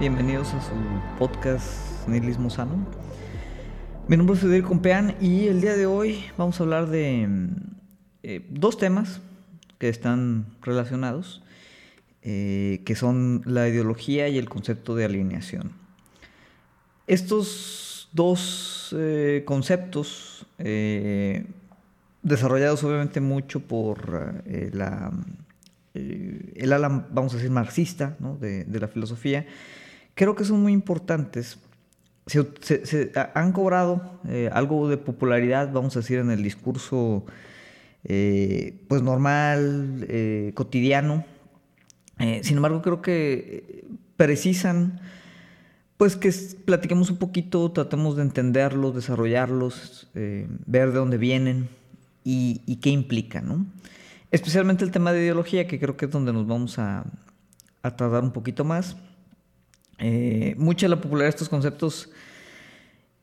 bienvenidos a su podcast Nihilismo Sano. Mi nombre es Federico Compeán y el día de hoy vamos a hablar de eh, dos temas que están relacionados, eh, que son la ideología y el concepto de alineación. Estos dos eh, conceptos, desarrollados obviamente mucho por el ala, vamos a decir, marxista de, la filosofía, creo que son muy importantes. Se, han cobrado eh, algo de popularidad, vamos a decir, en el discurso eh, pues normal, eh, cotidiano. sin embargo, creo que precisan pues que platiquemos un poquito, tratemos de entenderlos, desarrollarlos, ver de dónde vienen y, qué implican. Especialmente el tema de ideología, que creo que es donde nos vamos a, a tardar un poquito más. Eh, mucha de la popularidad de estos conceptos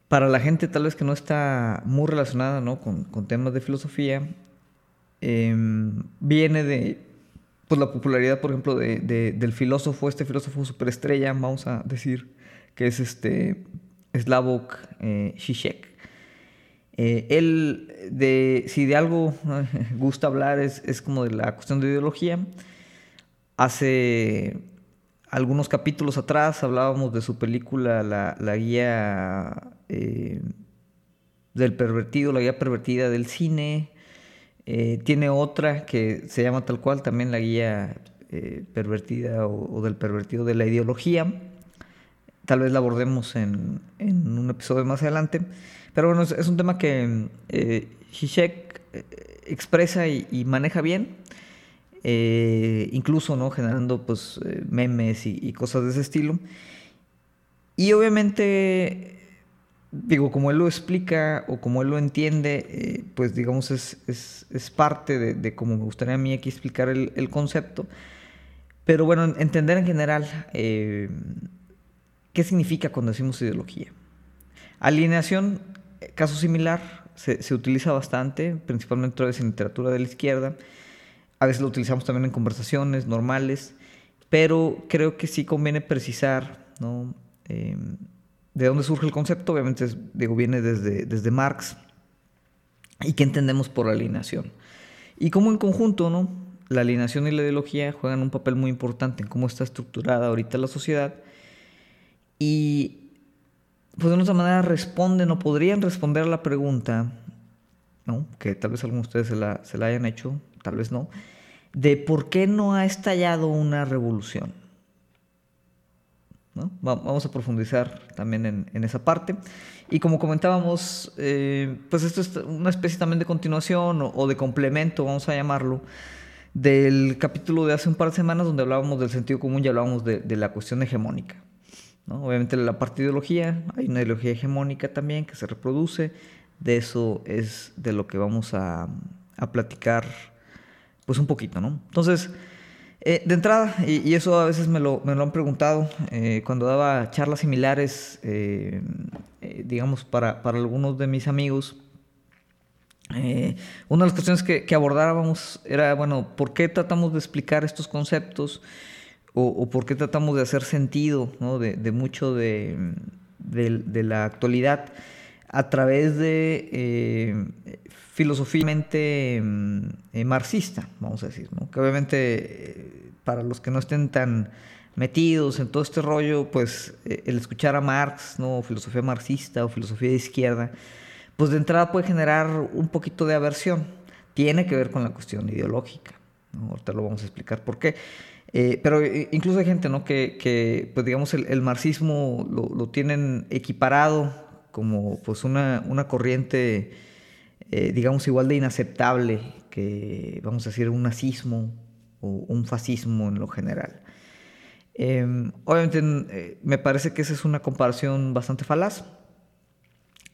para la gente tal vez que no está muy relacionada con, temas de filosofía, em, viene de pues, la popularidad, por ejemplo, de, del filósofo, este filósofo superestrella, vamos a decir, que es este Slavoj eh. Eh, él, de, si de algo gusta hablar, es, es, como de la cuestión de ideología. Hace algunos capítulos atrás hablábamos de su película La, la guía eh, del pervertido, la guía pervertida del cine. Eh, tiene otra que se llama tal cual, también la guía pervertida o, del pervertido de la ideología. Tal vez la abordemos en, en un episodio más adelante. Pero bueno, es, un tema que eh, eh expresa y, maneja bien, eh, incluso ¿no? generando pues, eh, memes y, cosas de ese estilo. Y obviamente, digo, como él lo explica o como él lo entiende, pues digamos es, es, parte de, de, como me gustaría a mí aquí explicar el, el concepto. Pero bueno, entender en general qué significa cuando decimos ideología. Alineación Caso similar, se, utiliza bastante, principalmente en literatura de la izquierda. A veces lo utilizamos también en conversaciones normales, pero creo que sí conviene precisar ¿no? Em, de dónde surge el concepto. Obviamente, digo, viene desde, desde Marx y qué entendemos por alineación. Y cómo en conjunto, ¿no? La alineación y la ideología juegan un papel muy importante en cómo está estructurada ahorita la sociedad. Y pues de otra manera responden o podrían responder a la pregunta, ¿no? que tal vez algunos de ustedes se la, hayan hecho, tal vez no, de por qué no ha estallado una revolución. ¿no? Vamos a profundizar también en, esa parte. Y como comentábamos, eh, pues esto es una especie también de continuación o, de complemento, vamos a llamarlo, del capítulo de hace un par de semanas donde hablábamos del sentido común y hablábamos de la cuestión hegemónica. Obviamente la parte de ideología, hay una ideología hegemónica también que se reproduce, de eso es de lo que vamos a, platicar pues un poquito, ¿no? Entonces, eh, de entrada, y, eso a veces me lo, han preguntado eh, cuando daba charlas similares, eh, digamos, para, algunos de mis amigos, una de las cuestiones que, que abordábamos era, bueno, ¿por qué tratamos de explicar estos conceptos? o, por qué tratamos de hacer sentido de, mucho de, la actualidad a través de eh, filosofíamente eh, marxista, vamos a decir, que obviamente eh, para los que no estén tan metidos en todo este rollo, pues el escuchar a Marx, ¿no? filosofía marxista o filosofía de izquierda, pues de entrada puede generar un poquito de aversión. Tiene que ver con la cuestión ideológica. Ahorita lo vamos a explicar por qué. Eh, pero eh, incluso hay gente ¿no? que, pues digamos, el, marxismo lo, tienen equiparado como pues una, una corriente, eh, digamos, igual de inaceptable que, vamos a decir, un nazismo o un fascismo en lo general. Em, obviamente me parece que esa es una comparación bastante falaz,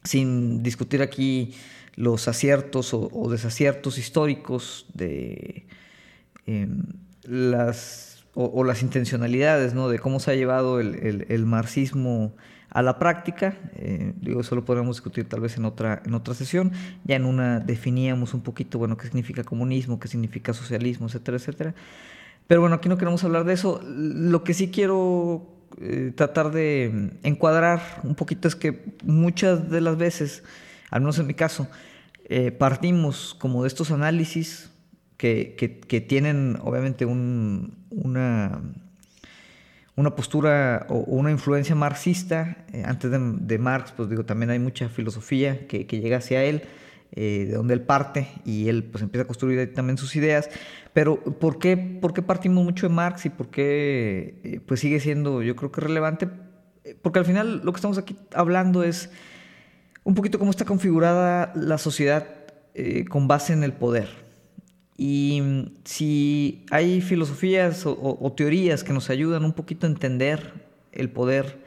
sin discutir aquí los aciertos o, desaciertos históricos de em, las, o, las intencionalidades ¿no? de cómo se ha llevado el, marxismo a la práctica. Eh, digo, eso lo podemos discutir tal vez en otra, en otra sesión. Ya en una definíamos un poquito, bueno, qué significa comunismo, qué significa socialismo, etcétera, etcétera. Pero bueno, aquí no queremos hablar de eso. Lo que sí quiero eh, tratar de encuadrar un poquito es que muchas de las veces, al menos en mi caso, eh, partimos como de estos análisis que, que, tienen obviamente un, una, una postura o, una influencia marxista. Eh, antes de, Marx, pues digo, también hay mucha filosofía que, llega hacia él. Eh, de donde él parte y él pues empieza a construir también sus ideas. Pero ¿por qué, por qué partimos mucho de Marx y por qué eh, pues sigue siendo yo creo que relevante? Porque al final lo que estamos aquí hablando es un poquito cómo está configurada la sociedad con base en el poder. Y si hay filosofías o teorías que nos ayudan un poquito a entender el poder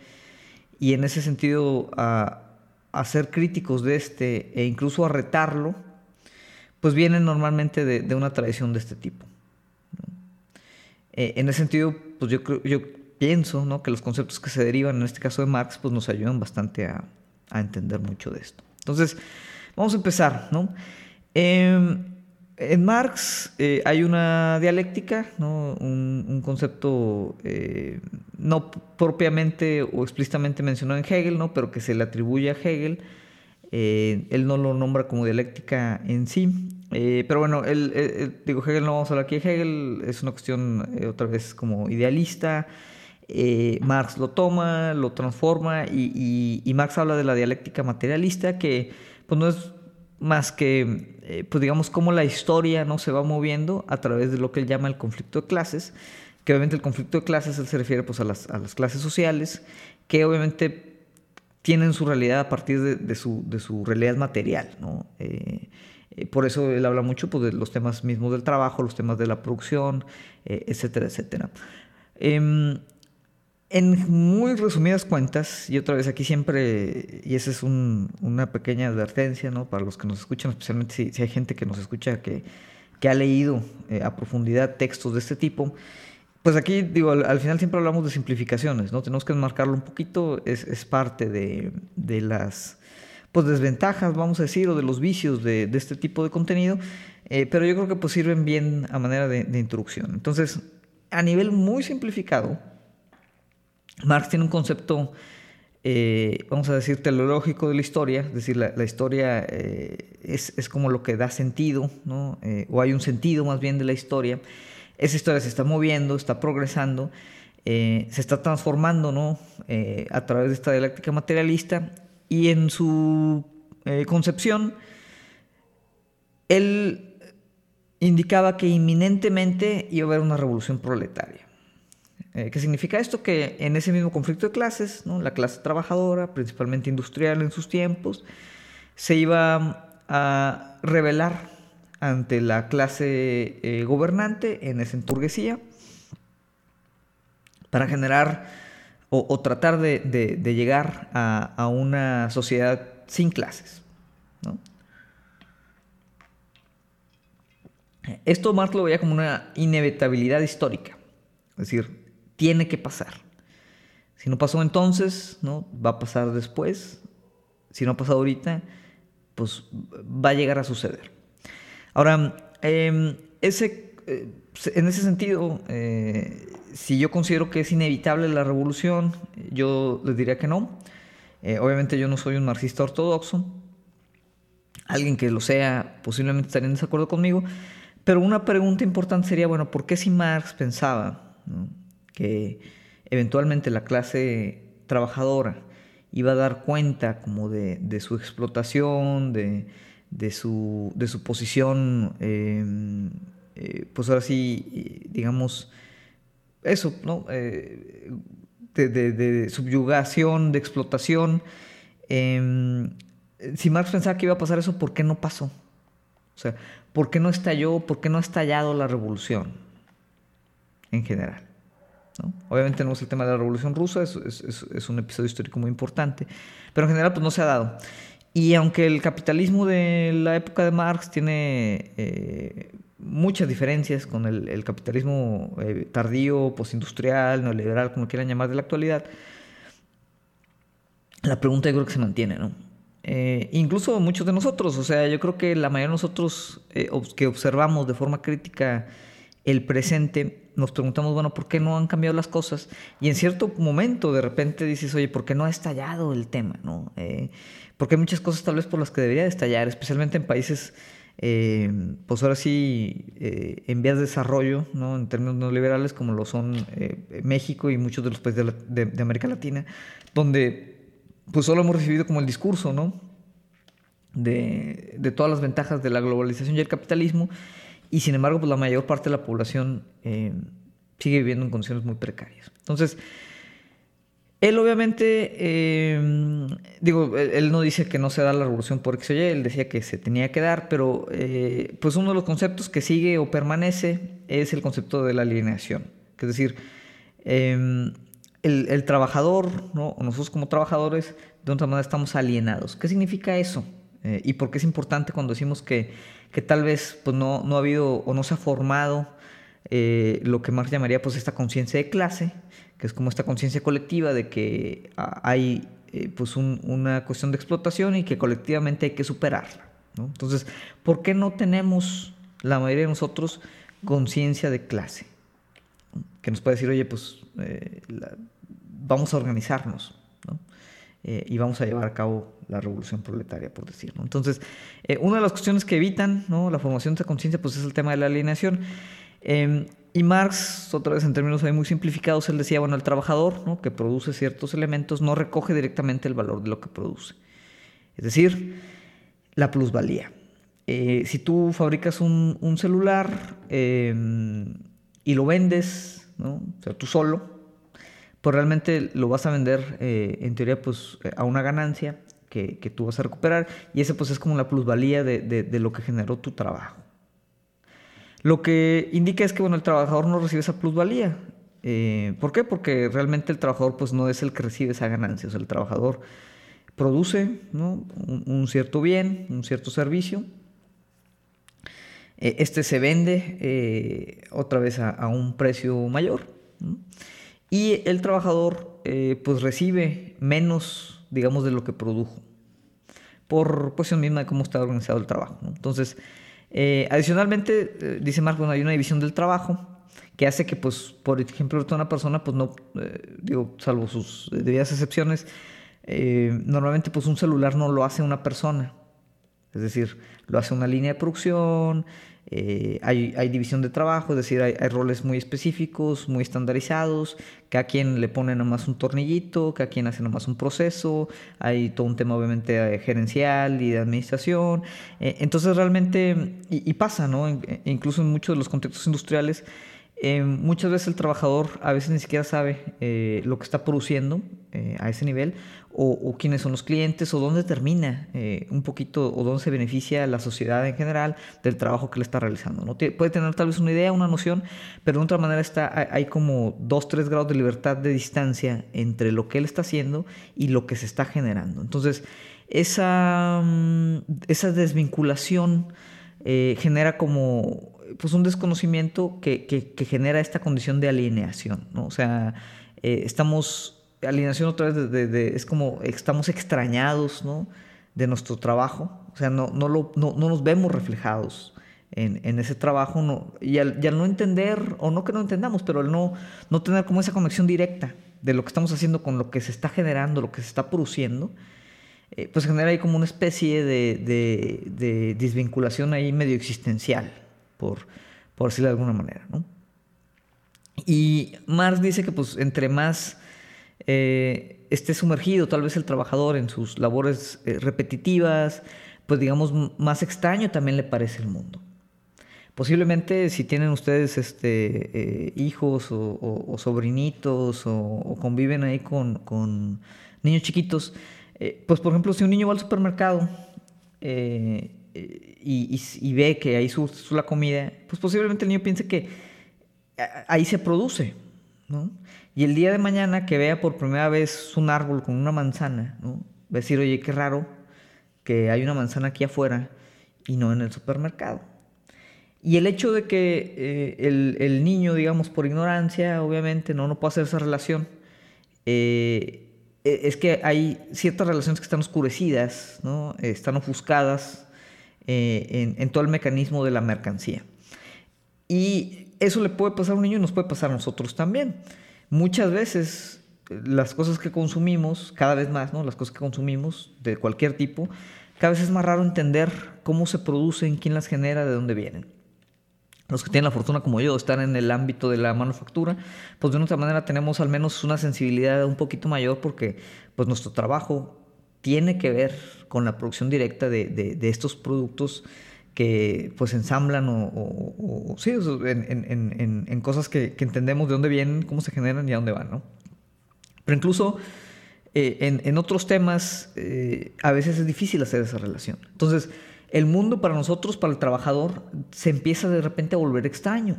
y en ese sentido a, a ser críticos de este e incluso a retarlo, pues vienen normalmente de, una tradición de este tipo. Eh, en ese sentido, pues yo, yo pienso ¿no? que los conceptos que se derivan, en este caso de Marx, pues nos ayudan bastante a, entender mucho de esto. Entonces, vamos a empezar. ¿no? Em, en Marx eh, hay una dialéctica, un, concepto eh, no propiamente o explícitamente mencionado en Hegel, ¿no? pero que se le atribuye a Hegel. Eh, él no lo nombra como dialéctica en sí. pero bueno, él, digo, Hegel no vamos a hablar aquí de Hegel, es una cuestión otra vez como idealista. Marx lo toma, lo transforma y, y Marx habla de la dialéctica materialista que pues no es más que, eh, pues digamos, cómo la historia no se va moviendo a través de lo que él llama el conflicto de clases, que obviamente el conflicto de clases se refiere pues, a, las, a las clases sociales, que obviamente tienen su realidad a partir de, su, de su, realidad material. ¿no? Eh, eh, por eso él habla mucho pues, de los temas mismos del trabajo, los temas de la producción, etcétera, etcétera. En muy resumidas cuentas, y otra vez aquí siempre, y esa es una pequeña advertencia ¿no? para los que nos escuchan, especialmente si, hay gente que nos escucha que, que ha leído eh, a profundidad textos de este tipo, pues aquí digo, al, final siempre hablamos de simplificaciones, ¿no? Tenemos que enmarcarlo un poquito, es, es parte de, de, las pues, desventajas, vamos a decir, o de los vicios de, de este tipo de contenido, eh, pero yo creo que pues sirven bien a manera de, de introducción. Entonces, a nivel muy simplificado, Marx tiene un concepto, eh, vamos a decir, teleológico de la historia, es decir, la, historia eh, es, como lo que da sentido, ¿no? Eh, o hay un sentido más bien de la historia. Esa historia se está moviendo, está progresando, se está transformando ¿no? a través de esta dialéctica materialista y en su concepción, él indicaba que inminentemente iba a haber una revolución proletaria. Eh, ¿Qué significa esto? Que en ese mismo conflicto de clases, la clase trabajadora, principalmente industrial en sus tiempos, se iba a rebelar ante la clase eh, gobernante en esa enturguesía para generar o, tratar de, llegar a, una sociedad sin clases. Esto Marx lo veía como una inevitabilidad histórica. Es decir, tiene que pasar. Si no pasó entonces, ¿no? Va a pasar después. Si no ha pasado ahorita, pues va a llegar a suceder. Ahora, em, ese, eh, en ese sentido, eh, si yo considero que es inevitable la revolución, yo les diría que no. Eh, obviamente yo no soy un marxista ortodoxo. Alguien que lo sea posiblemente estaría en desacuerdo conmigo. Pero una pregunta importante sería, bueno, ¿por qué si Marx pensaba que eventualmente la clase trabajadora iba a dar cuenta como de, su explotación, de, su, posición, em, eh, pues ahora sí, digamos, eso, ¿no? Eh, de, subyugación, de explotación. Em, si Marx pensaba que iba a pasar eso, ¿por qué no pasó? O sea, ¿por qué no estalló, por qué no ha estallado la revolución en general? Obviamente tenemos el tema de la Revolución Rusa, es, un episodio histórico muy importante, pero en general pues no se ha dado. Y aunque el capitalismo de la época de Marx tiene eh, muchas diferencias con el, capitalismo eh, tardío, postindustrial, neoliberal, como quieran llamar de la actualidad, la pregunta yo creo que se mantiene, ¿no? Eh, incluso muchos de nosotros, o sea, yo creo que la mayoría de nosotros que observamos de forma crítica el presente, nos preguntamos, bueno, ¿por qué no han cambiado las cosas? Y en cierto momento de repente dices, oye, ¿por qué no ha estallado el tema? ¿no? Eh, porque hay muchas cosas tal vez por las que debería de estallar, especialmente en países, eh, pues ahora sí, eh, en vías de desarrollo, ¿no? en términos neoliberales, como lo son México y muchos de los países de, América Latina, donde pues solo hemos recibido como el discurso, ¿no? De todas las ventajas de la globalización y el capitalismo, y sin embargo, pues la mayor parte de la población eh, sigue viviendo en condiciones muy precarias. Entonces, él obviamente, eh, digo, él no dice que no se da la revolución por X o Y, él decía que se tenía que dar, pero eh, pues uno de los conceptos que sigue o permanece es el concepto de la alineación. Es decir, em, el, trabajador, ¿no? nosotros como trabajadores, de otra manera estamos alienados. ¿Qué significa eso? ¿Y por qué es importante cuando decimos que que tal vez pues, no, no ha habido o no se ha formado eh, lo que Marx llamaría pues, esta conciencia de clase, que es como esta conciencia colectiva de que ah, hay eh, pues una cuestión de explotación y que colectivamente hay que superarla. Entonces, ¿por qué no tenemos la mayoría de nosotros conciencia de clase? Que nos puede decir, oye, pues eh, vamos a organizarnos. Eh, y vamos a llevar a cabo la revolución proletaria, por decirlo. Entonces, eh, una de las cuestiones que evitan ¿no? la formación de esa conciencia pues es el tema de la alienación. Em, y Marx, otra vez en términos muy simplificados, él decía, bueno, el trabajador ¿no? que produce ciertos elementos no recoge directamente el valor de lo que produce. Es decir, la plusvalía. Eh, si tú fabricas un, celular em, y lo vendes, o sea, tú solo, pues realmente lo vas a vender eh, en teoría pues a una ganancia que, tú vas a recuperar y ese pues es como la plusvalía de, lo que generó tu trabajo. Lo que indica es que bueno, el trabajador no recibe esa plusvalía. Eh, ¿Por qué? Porque realmente el trabajador pues no es el que recibe esa ganancia, o sea, el trabajador produce un, cierto bien, un cierto servicio, eh, este se vende otra vez a, un precio mayor. Y el trabajador eh, pues recibe menos, digamos, de lo que produjo, por cuestión misma de cómo está organizado el trabajo. Entonces, eh, adicionalmente, eh, dice Marco, hay una división del trabajo que hace que, pues, por ejemplo, una persona, pues no, digo, salvo sus debidas excepciones, normalmente pues un celular no lo hace una persona. Es decir, lo hace una línea de producción, eh, hay, división de trabajo, es decir, hay, roles muy específicos, muy estandarizados, cada quien le pone nomás un tornillito, cada quien hace nomás un proceso, hay todo un tema obviamente gerencial y de administración. Eh, entonces realmente, y, pasa, ¿no? incluso en muchos de los contextos industriales, eh, muchas veces el trabajador a veces ni siquiera sabe lo que está produciendo a ese nivel o, quiénes son los clientes o dónde termina un poquito o dónde se beneficia la sociedad en general del trabajo que le está realizando. ¿no? puede tener tal vez una idea, una noción, pero de otra manera está, hay como dos, tres grados de libertad de distancia entre lo que él está haciendo y lo que se está generando. Entonces, esa, mm, esa desvinculación genera como pues un desconocimiento que, genera esta condición de alineación, ¿no? O sea, eh, estamos, alineación otra vez de, es como estamos extrañados, ¿no? De nuestro trabajo, o sea, no, no, lo, no, nos vemos reflejados en, ese trabajo, no, y, al, no entender, o no que no entendamos, pero al no, no tener como esa conexión directa de lo que estamos haciendo con lo que se está generando, lo que se está produciendo, eh, pues genera ahí como una especie de, de, de desvinculación ahí medio existencial, por, por decirlo de alguna manera. ¿no? Y Marx dice que pues entre más eh, esté sumergido tal vez el trabajador en sus labores eh, repetitivas, pues digamos más extraño también le parece el mundo. Posiblemente si tienen ustedes este, eh, hijos o, sobrinitos o, conviven ahí con, niños chiquitos, pues por ejemplo si un niño va al supermercado y, ve que ahí su, la comida, pues posiblemente el niño piense que ahí se produce, ¿no? Y el día de mañana que vea por primera vez un árbol con una manzana, ¿no? Va a decir, oye, qué raro que hay una manzana aquí afuera y no en el supermercado. Y el hecho de que eh, el, niño, digamos, por ignorancia, obviamente, no, no puede hacer esa relación, eh, e, es que hay ciertas relaciones que están oscurecidas, ¿no? están ofuscadas eh, en, todo el mecanismo de la mercancía. Y eso le puede pasar a un niño y nos puede pasar a nosotros también. Muchas veces las cosas que consumimos, cada vez más, ¿no? Las cosas que consumimos de cualquier tipo, cada vez es más raro entender cómo se producen, quién las genera, de dónde vienen. Los que tienen la fortuna como yo de estar en el ámbito de la manufactura, pues de otra manera tenemos al menos una sensibilidad un poquito mayor porque pues nuestro trabajo tiene que ver con la producción directa de, de, estos productos que pues ensamblan o, sí, en, en, en, cosas que, que, entendemos de dónde vienen, cómo se generan y a dónde van, ¿no? Pero incluso eh, en, otros temas eh, a veces es difícil hacer esa relación. Entonces, el mundo para nosotros, para el trabajador, se empieza de repente a volver extraño.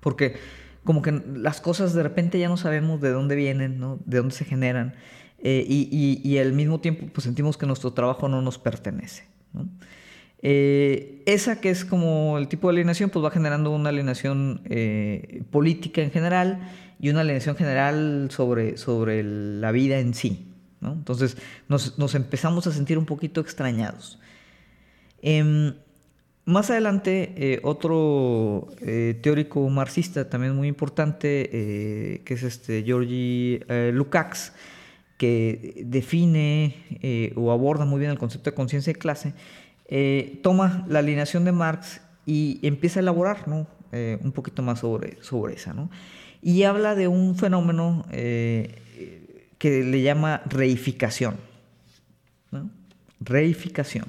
Porque como que las cosas de repente ya no sabemos de dónde vienen, ¿no? de dónde se generan. Eh, y, al mismo tiempo pues sentimos que nuestro trabajo no nos pertenece. Eh, esa que es como el tipo de alienación, pues va generando una alienación eh, política en general y una alienación general sobre, sobre la vida en sí. Entonces nos, empezamos a sentir un poquito extrañados. Em, más adelante, otro teórico marxista también muy importante, que es este Georgi Lukács, que define eh, o aborda muy bien el concepto de conciencia de clase, eh, toma la alineación de Marx y empieza a elaborar eh, un poquito más sobre, sobre esa. Y habla de un fenómeno que le llama reificación. Reificación.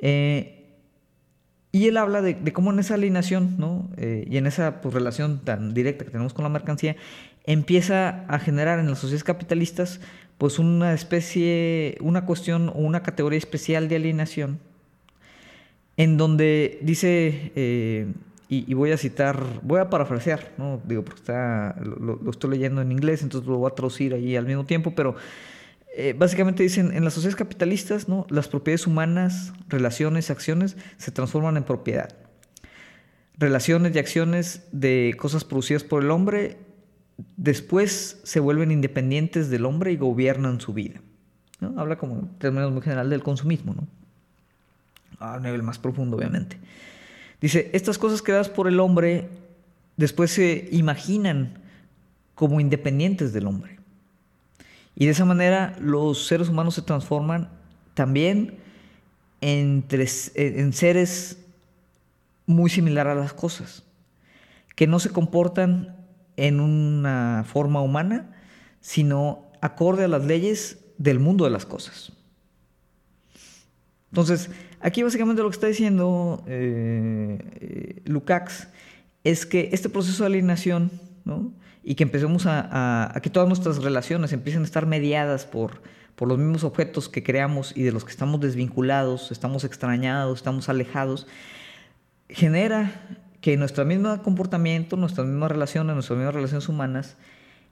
y él habla de, cómo en esa alineación ¿no? y en esa pues, relación tan directa que tenemos con la mercancía, empieza a generar en las sociedades capitalistas pues una especie, una cuestión o una categoría especial de alienación, en donde dice, eh, y, voy a citar, voy a parafrasear, ¿no? digo, porque está, lo, estoy leyendo en inglés, entonces lo voy a traducir ahí al mismo tiempo, pero eh, básicamente dicen, en las sociedades capitalistas, ¿no? las propiedades humanas, relaciones, acciones, se transforman en propiedad. Relaciones y acciones de cosas producidas por el hombre después se vuelven independientes del hombre y gobiernan su vida. Habla como en términos muy general del consumismo, ¿no? a nivel más profundo, obviamente. Dice, estas cosas creadas por el hombre después se imaginan como independientes del hombre. Y de esa manera los seres humanos se transforman también entre, en seres muy similares a las cosas, que no se comportan en una forma humana, sino acorde a las leyes del mundo de las cosas. Entonces, aquí básicamente lo que está diciendo eh, Lukács es que este proceso de alienación, y que empecemos a, que todas nuestras relaciones empiecen a estar mediadas por, por los mismos objetos que creamos y de los que estamos desvinculados, estamos extrañados, estamos alejados, genera que nuestro mismo comportamiento, nuestras mismas relaciones, nuestras mismas relaciones humanas,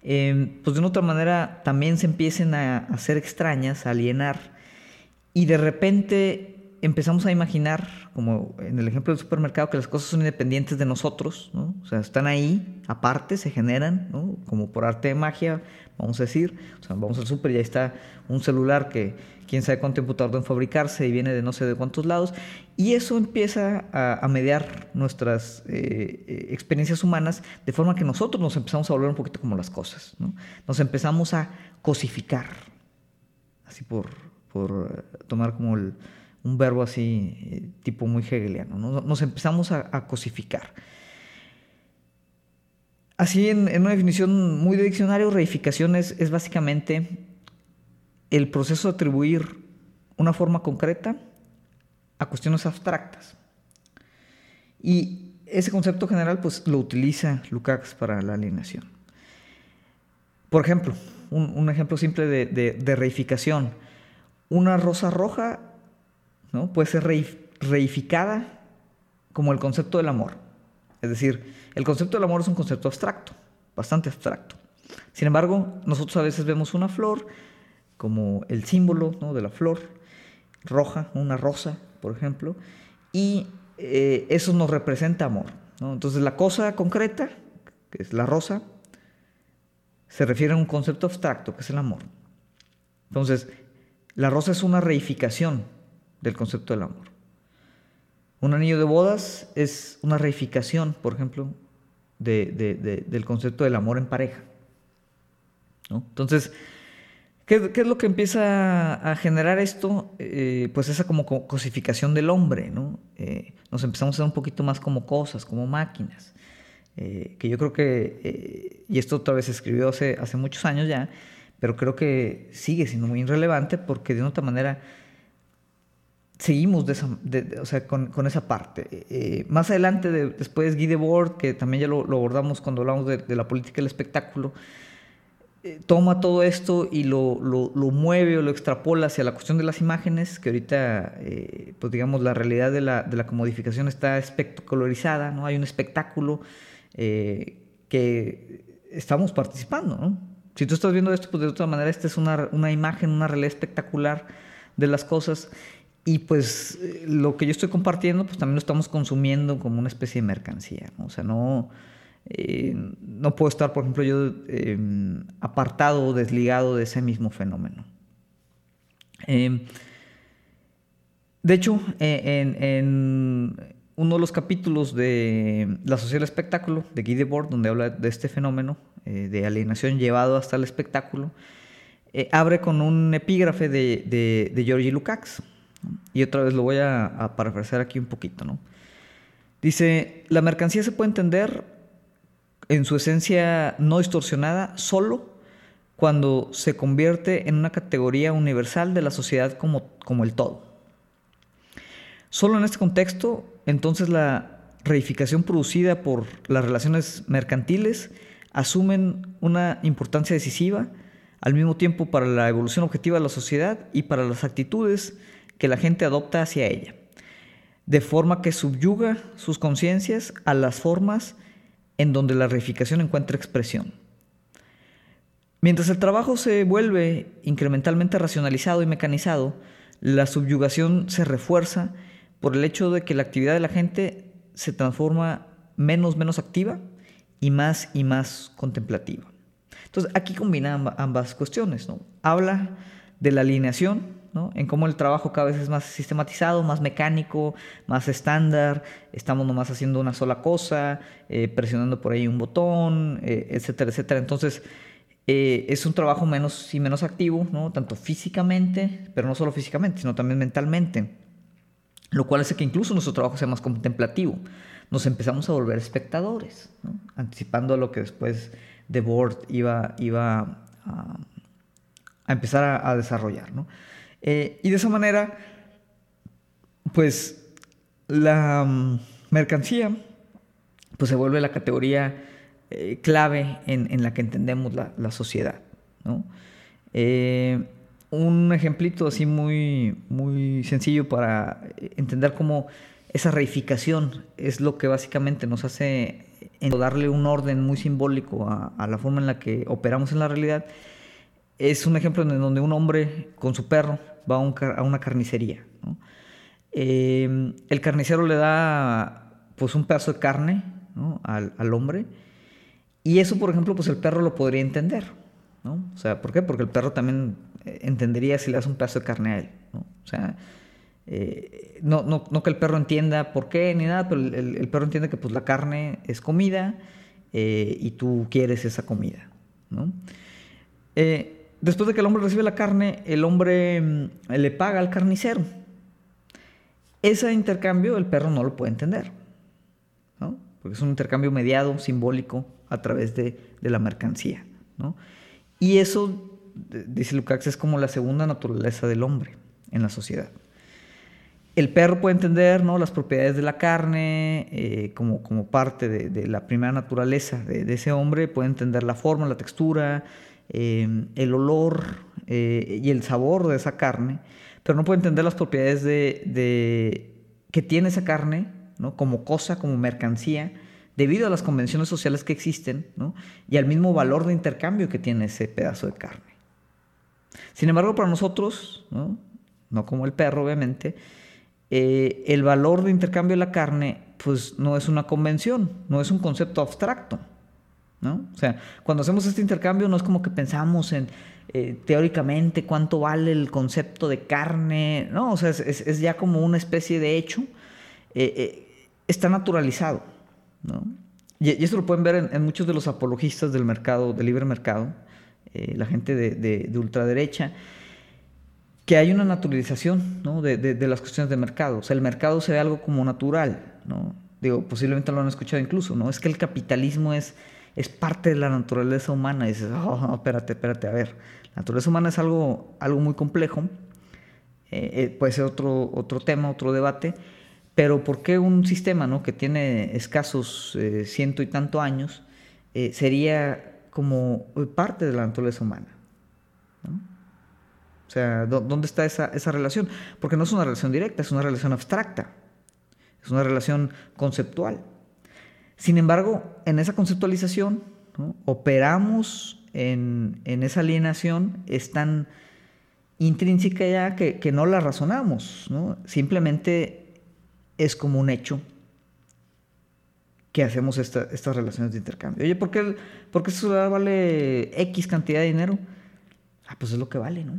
em, pues de una otra manera también se empiecen a, ser extrañas, a alienar, y de repente empezamos a imaginar, como en el ejemplo del supermercado, que las cosas son independientes de nosotros, ¿no? O sea, están ahí, aparte, se generan, ¿no? Como por arte de magia, vamos a decir. O sea, vamos al super y ahí está un celular que quién sabe cuánto tiempo tardó en fabricarse y viene de no sé de cuántos lados. Y eso empieza a, mediar nuestras eh, eh, experiencias humanas de forma que nosotros nos empezamos a volver un poquito como las cosas, ¿no? Nos empezamos a cosificar, así por, por tomar como el un verbo así eh, tipo muy hegeliano. Nos empezamos a, cosificar. Así, en, una definición muy de diccionario, reificación es, básicamente el proceso de atribuir una forma concreta a cuestiones abstractas. Y ese concepto general pues lo utiliza Lukács para la alineación. Por ejemplo, un, ejemplo simple de, de reificación. Una rosa roja ¿no? puede ser reificada como el concepto del amor. Es decir, el concepto del amor es un concepto abstracto, bastante abstracto. Sin embargo, nosotros a veces vemos una flor como el símbolo de la flor roja, una rosa, por ejemplo, y eh, eso nos representa amor. Entonces la cosa concreta, que es la rosa, se refiere a un concepto abstracto, que es el amor. Entonces, la rosa es una reificación del concepto del amor. Un anillo de bodas es una reificación, por ejemplo, del concepto del amor en pareja. Entonces, ¿qué, es lo que empieza a generar esto? Eh, pues esa como cosificación del hombre, ¿no? Eh, nos empezamos a ser un poquito más como cosas, como máquinas. Eh, que yo creo que, y esto otra vez se escribió hace, hace muchos años ya, pero creo que sigue siendo muy irrelevante porque de una otra manera seguimos de esa, o sea, con, con, esa parte. Eh, más adelante, después Guy Debord, que también ya lo, abordamos cuando hablamos de, la política del espectáculo, eh, toma todo esto y lo, lo, mueve o lo extrapola hacia la cuestión de las imágenes, que ahorita, eh, pues digamos, la realidad de la, de la comodificación está espectacularizada, ¿no? Hay un espectáculo que estamos participando, ¿no? Si tú estás viendo esto, pues de otra manera, esta es una, una imagen, una realidad espectacular de las cosas y pues eh, lo que yo estoy compartiendo, pues también lo estamos consumiendo como una especie de mercancía. ¿no? O sea, no, eh, no puedo estar, por ejemplo, yo em, apartado o desligado de ese mismo fenómeno. Em, de hecho, e, en, uno de los capítulos de La sociedad del espectáculo, de Guy Debord, donde habla de este fenómeno eh, de alienación llevado hasta el espectáculo, abre con un epígrafe de, de, de Georgi Lukács y otra vez lo voy a, a parafrasear aquí un poquito, ¿no? Dice, la mercancía se puede entender en su esencia no distorsionada solo cuando se convierte en una categoría universal de la sociedad como, como el todo. Solo en este contexto, entonces la reificación producida por las relaciones mercantiles asumen una importancia decisiva al mismo tiempo para la evolución objetiva de la sociedad y para las actitudes que la gente adopta hacia ella, de forma que subyuga sus conciencias a las formas en donde la reificación encuentra expresión. Mientras el trabajo se vuelve incrementalmente racionalizado y mecanizado, la subyugación se refuerza por el hecho de que la actividad de la gente se transforma menos menos activa y más y más contemplativa. Entonces aquí combina ambas cuestiones. ¿no? Habla de la alineación en cómo el trabajo cada vez es más sistematizado, más mecánico, más estándar, estamos nomás haciendo una sola cosa, eh, presionando por ahí un botón, eh, etcétera, etcétera. Entonces, eh, es un trabajo menos y menos activo, ¿no? Tanto físicamente, pero no solo físicamente, sino también mentalmente. Lo cual hace que incluso nuestro trabajo sea más contemplativo. Nos empezamos a volver espectadores, anticipando lo que después The Board iba, iba a, empezar a, a desarrollar. ¿no? Eh, y de esa manera, pues la mm, mercancía pues se vuelve la categoría eh, clave en, la que entendemos la, sociedad. Eh, un ejemplito así muy, muy sencillo para entender cómo esa reificación es lo que básicamente nos hace darle un orden muy simbólico a, la forma en la que operamos en la realidad. Es un ejemplo en donde un hombre con su perro va a, una carnicería. Em, el carnicero le da pues un pedazo de carne al, hombre y eso, por ejemplo, pues el perro lo podría entender. ¿no? O sea, ¿por qué? Porque el perro también eh, entendería si le das un pedazo de carne a él. O sea, eh, no, no, no, que el perro entienda por qué ni nada, pero el, perro entiende que pues la carne es comida eh, y tú quieres esa comida. ¿no? Después de que el hombre recibe la carne, el hombre mm, le paga al carnicero. Ese intercambio el perro no lo puede entender, ¿no? porque es un intercambio mediado, simbólico, a través de, la mercancía. ¿no? Y eso, dice Lukács, es como la segunda naturaleza del hombre en la sociedad. El perro puede entender ¿no? las propiedades de la carne eh, como, como, parte de, la primera naturaleza de, de, ese hombre, puede entender la forma, la textura, Em, el olor eh, y el sabor de esa carne, pero no puede entender las propiedades de, que tiene esa carne ¿no? como cosa, como mercancía, debido a las convenciones sociales que existen y al mismo valor de intercambio que tiene ese pedazo de carne. Sin embargo, para nosotros, no, como el perro obviamente, eh, el valor de intercambio de la carne pues no es una convención, no es un concepto abstracto. ¿No? O sea, cuando hacemos este intercambio no es como que pensamos en eh, teóricamente cuánto vale el concepto de carne, ¿no? O sea, es, ya como una especie de hecho está naturalizado. ¿no? Y, esto lo pueden ver en, muchos de los apologistas del mercado, del libre mercado, la gente de, de, ultraderecha, que hay una naturalización ¿no? de, de, las cuestiones de mercado. O sea, el mercado se ve algo como natural. ¿no? Digo, posiblemente lo han escuchado incluso, ¿no? Es que el capitalismo es, es parte de la naturaleza humana. Y dices, oh, espérate, espérate, a ver. La naturaleza humana es algo, algo muy complejo. Eh, puede ser otro, otro tema, otro debate. Pero ¿por qué un sistema ¿no? que tiene escasos eh, ciento y tanto años eh, sería como parte de la naturaleza humana? O sea, ¿dónde está esa, esa relación? Porque no es una relación directa, es una relación abstracta, es una relación conceptual. Sin embargo, en esa conceptualización operamos en, en, esa alienación, es tan intrínseca ya que, que no la razonamos, ¿no? simplemente es como un hecho que hacemos estas relaciones de intercambio. Oye, ¿por qué, ¿por qué este celular vale X cantidad de dinero? Ah, pues es lo que vale, ¿no?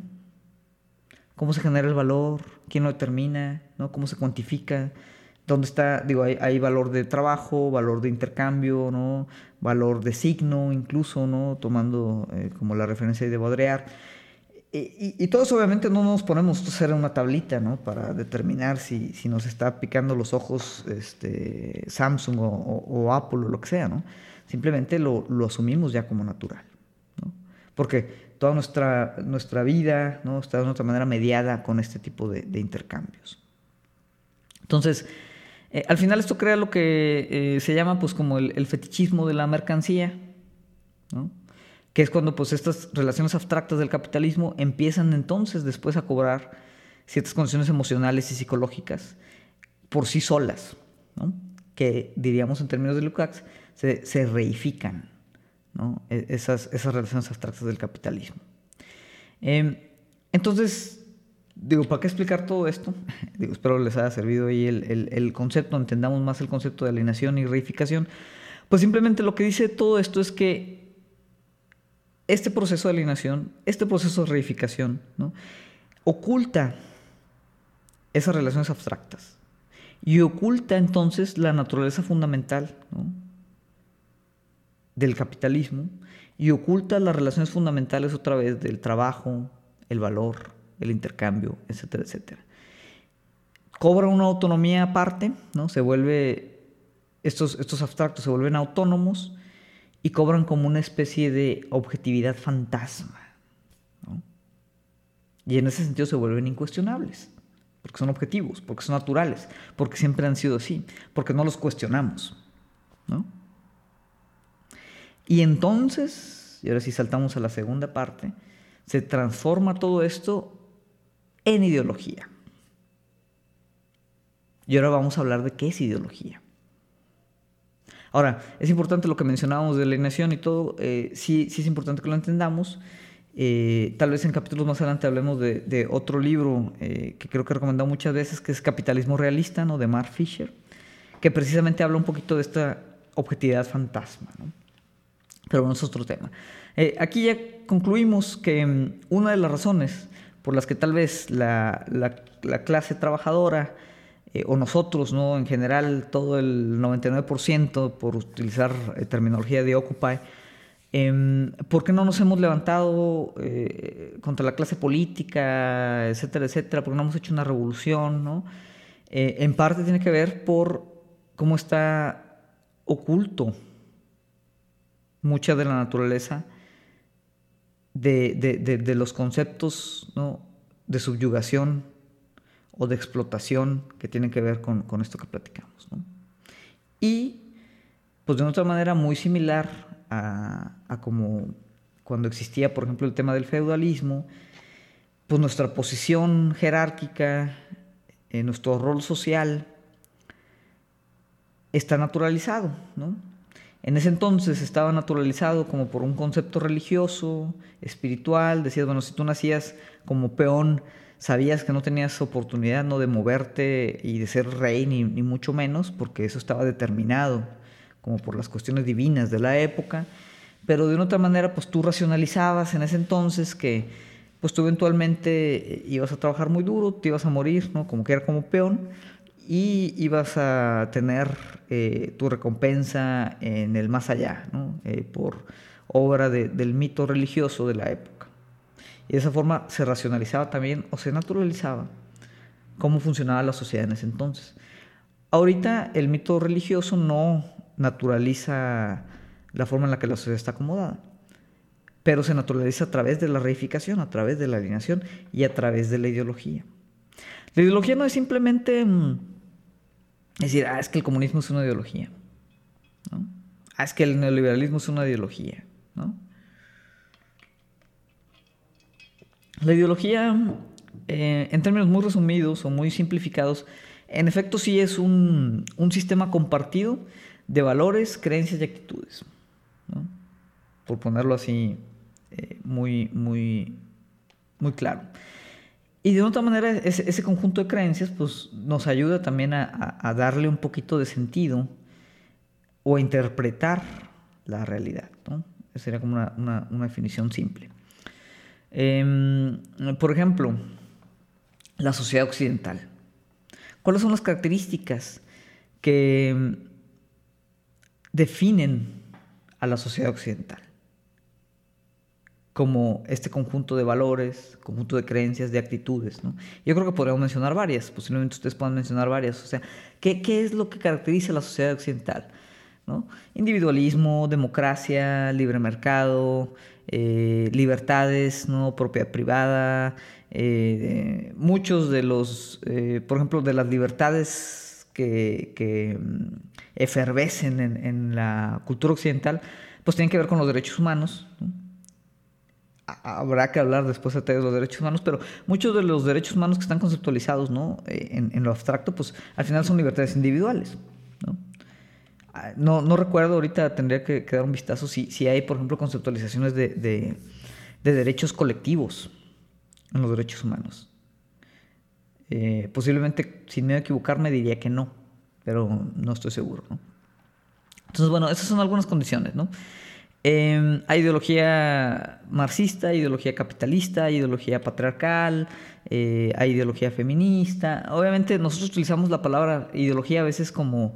¿Cómo se genera el valor? ¿Quién lo determina? ¿Cómo se cuantifica? ¿Dónde está? Digo, hay, valor de trabajo, valor de intercambio, ¿no? Valor de signo incluso, ¿no? Tomando eh, como la referencia de Baudrillard. Y, todos obviamente no nos ponemos a hacer una tablita, ¿no? Para determinar si, si nos está picando los ojos este, Samsung o, Apple o lo que sea, ¿no? Simplemente lo, lo asumimos ya como natural, ¿no? Porque toda nuestra, nuestra vida, ¿no? Está de otra manera mediada con este tipo de, intercambios. Entonces, eh, al final esto crea lo que eh, se llama pues como el, fetichismo de la mercancía, ¿no? que es cuando pues estas relaciones abstractas del capitalismo empiezan entonces después a cobrar ciertas condiciones emocionales y psicológicas por sí solas, ¿no? que diríamos en términos de Lukács se, reifican ¿no? E, esas, esas relaciones abstractas del capitalismo. Em, entonces, digo, ¿para qué explicar todo esto? digo, espero les haya servido ahí el, el, concepto, entendamos más el concepto de alienación y reificación. Pues simplemente lo que dice todo esto es que este proceso de alienación, este proceso de reificación, ¿no? oculta esas relaciones abstractas y oculta entonces la naturaleza fundamental del capitalismo y oculta las relaciones fundamentales otra vez del trabajo, el valor, el intercambio, etcétera, etcétera. Cobra una autonomía aparte, ¿no? Se vuelve, estos, estos abstractos se vuelven autónomos y cobran como una especie de objetividad fantasma. Y en ese sentido se vuelven incuestionables, porque son objetivos, porque son naturales, porque siempre han sido así, porque no los cuestionamos. Y entonces, y ahora si saltamos a la segunda parte, se transforma todo esto en ideología. Y ahora vamos a hablar de qué es ideología. Ahora, es importante lo que mencionábamos de la alienación y todo, eh, sí, sí es importante que lo entendamos. Eh, tal vez en capítulos más adelante hablemos de, otro libro eh, que creo que he recomendado muchas veces, que es Capitalismo Realista, ¿no? de Mark Fisher, que precisamente habla un poquito de esta objetividad fantasma. Pero bueno, es otro tema. aquí ya concluimos que mm, una de las razones por las que tal vez la, la clase trabajadora eh, o nosotros, ¿no? En general, todo el 99%, por utilizar eh, terminología de Occupy, em, ¿por qué no nos hemos levantado eh, contra la clase política, etcétera, etcétera? ¿Por qué no hemos hecho una revolución, no? en parte tiene que ver por cómo está oculto mucha de la naturaleza de, de los conceptos ¿no? de subyugación o de explotación que tienen que ver con, esto que platicamos. Y, pues de otra manera muy similar a, como cuando existía, por ejemplo, el tema del feudalismo, pues nuestra posición jerárquica, eh, nuestro rol social, está naturalizado, En ese entonces estaba naturalizado como por un concepto religioso, espiritual, decías, bueno, si tú nacías como peón sabías que no tenías oportunidad no de moverte y de ser rey, ni, mucho menos, porque eso estaba determinado como por las cuestiones divinas de la época, pero de una otra manera, pues tú racionalizabas en ese entonces que pues tú eventualmente ibas a trabajar muy duro, te ibas a morir, ¿no? Como que era como peón, y ibas a tener eh, tu recompensa en el más allá, eh, por obra del mito religioso de la época. Y de esa forma se racionalizaba también o se naturalizaba cómo funcionaba la sociedad en ese entonces. Ahorita el mito religioso no naturaliza la forma en la que la sociedad está acomodada, pero se naturaliza a través de la reificación, a través de la alineación y a través de la ideología. La ideología no es simplemente mm, decir, ah, es que el comunismo es una ideología, ¿no? Ah, es que el neoliberalismo es una ideología, ¿no? La ideología, eh, en términos muy resumidos o muy simplificados, en efecto sí es un, sistema compartido de valores, creencias y actitudes. Por ponerlo así eh, muy, muy, muy claro. Y de otra manera, ese, conjunto de creencias pues, nos ayuda también a, darle un poquito de sentido o a interpretar la realidad. ¿no? Esa sería como una, definición simple. Em, por ejemplo, la sociedad occidental. ¿Cuáles son las características que definen a la sociedad occidental? Como este conjunto de valores, conjunto de creencias, de actitudes. ¿no? Yo creo que podríamos mencionar varias, posiblemente ustedes puedan mencionar varias. O sea, ¿qué, es lo que caracteriza a la sociedad occidental? Individualismo, democracia, libre mercado, eh, libertades, ¿no? propiedad privada, eh, muchos de los, eh, por ejemplo, de las libertades que, que mm, efervescen en, en, la cultura occidental, pues tienen que ver con los derechos humanos. ¿no? Habrá que hablar después de los derechos humanos, pero muchos de los derechos humanos que están conceptualizados ¿no? Eh, en, lo abstracto, pues al final son libertades individuales. ¿no? Ah, no, recuerdo, ahorita tendría que, dar un vistazo si, si, hay, por ejemplo, conceptualizaciones de, de, derechos colectivos en los derechos humanos. Eh, posiblemente, sin miedo a equivocarme, diría que no, pero no estoy seguro. ¿no? Entonces, bueno, esas son algunas condiciones, ¿no? Em, hay ideología marxista, ideología capitalista, ideología patriarcal, eh, hay ideología feminista. Obviamente nosotros utilizamos la palabra ideología a veces como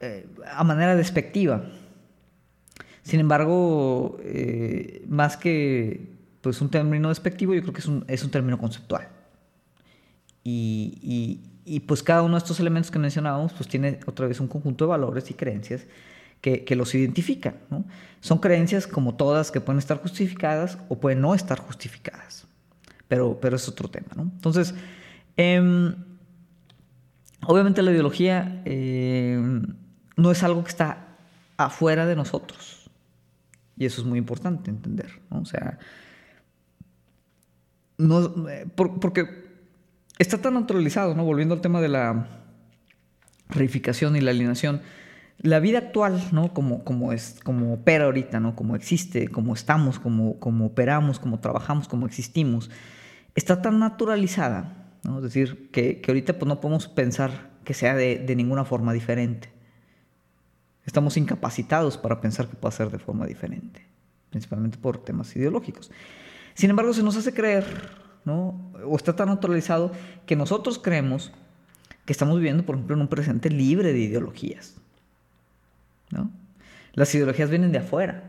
eh, a manera despectiva. Sin embargo, eh, más que pues, un término despectivo, yo creo que es un, es un término conceptual. Y, y, y, pues cada uno de estos elementos que mencionábamos pues tiene otra vez un conjunto de valores y creencias que, los identifican. Son creencias como todas que pueden estar justificadas o pueden no estar justificadas. Pero, pero es otro tema. Entonces, em, obviamente la ideología em, no es algo que está afuera de nosotros. Y eso es muy importante entender. O sea, no, eh, porque está tan naturalizado, ¿no? volviendo al tema de la reificación y la alienación la vida actual, ¿no? Como, como, es, como opera ahorita, ¿no? Como existe, como estamos, como, como operamos, como trabajamos, como existimos, está tan naturalizada, ¿no? Es decir, que, que ahorita pues, no podemos pensar que sea de, de, ninguna forma diferente. Estamos incapacitados para pensar que pueda ser de forma diferente, principalmente por temas ideológicos. Sin embargo, se nos hace creer, ¿no? O está tan naturalizado que nosotros creemos que estamos viviendo, por ejemplo, en un presente libre de ideologías. Las ideologías vienen de afuera.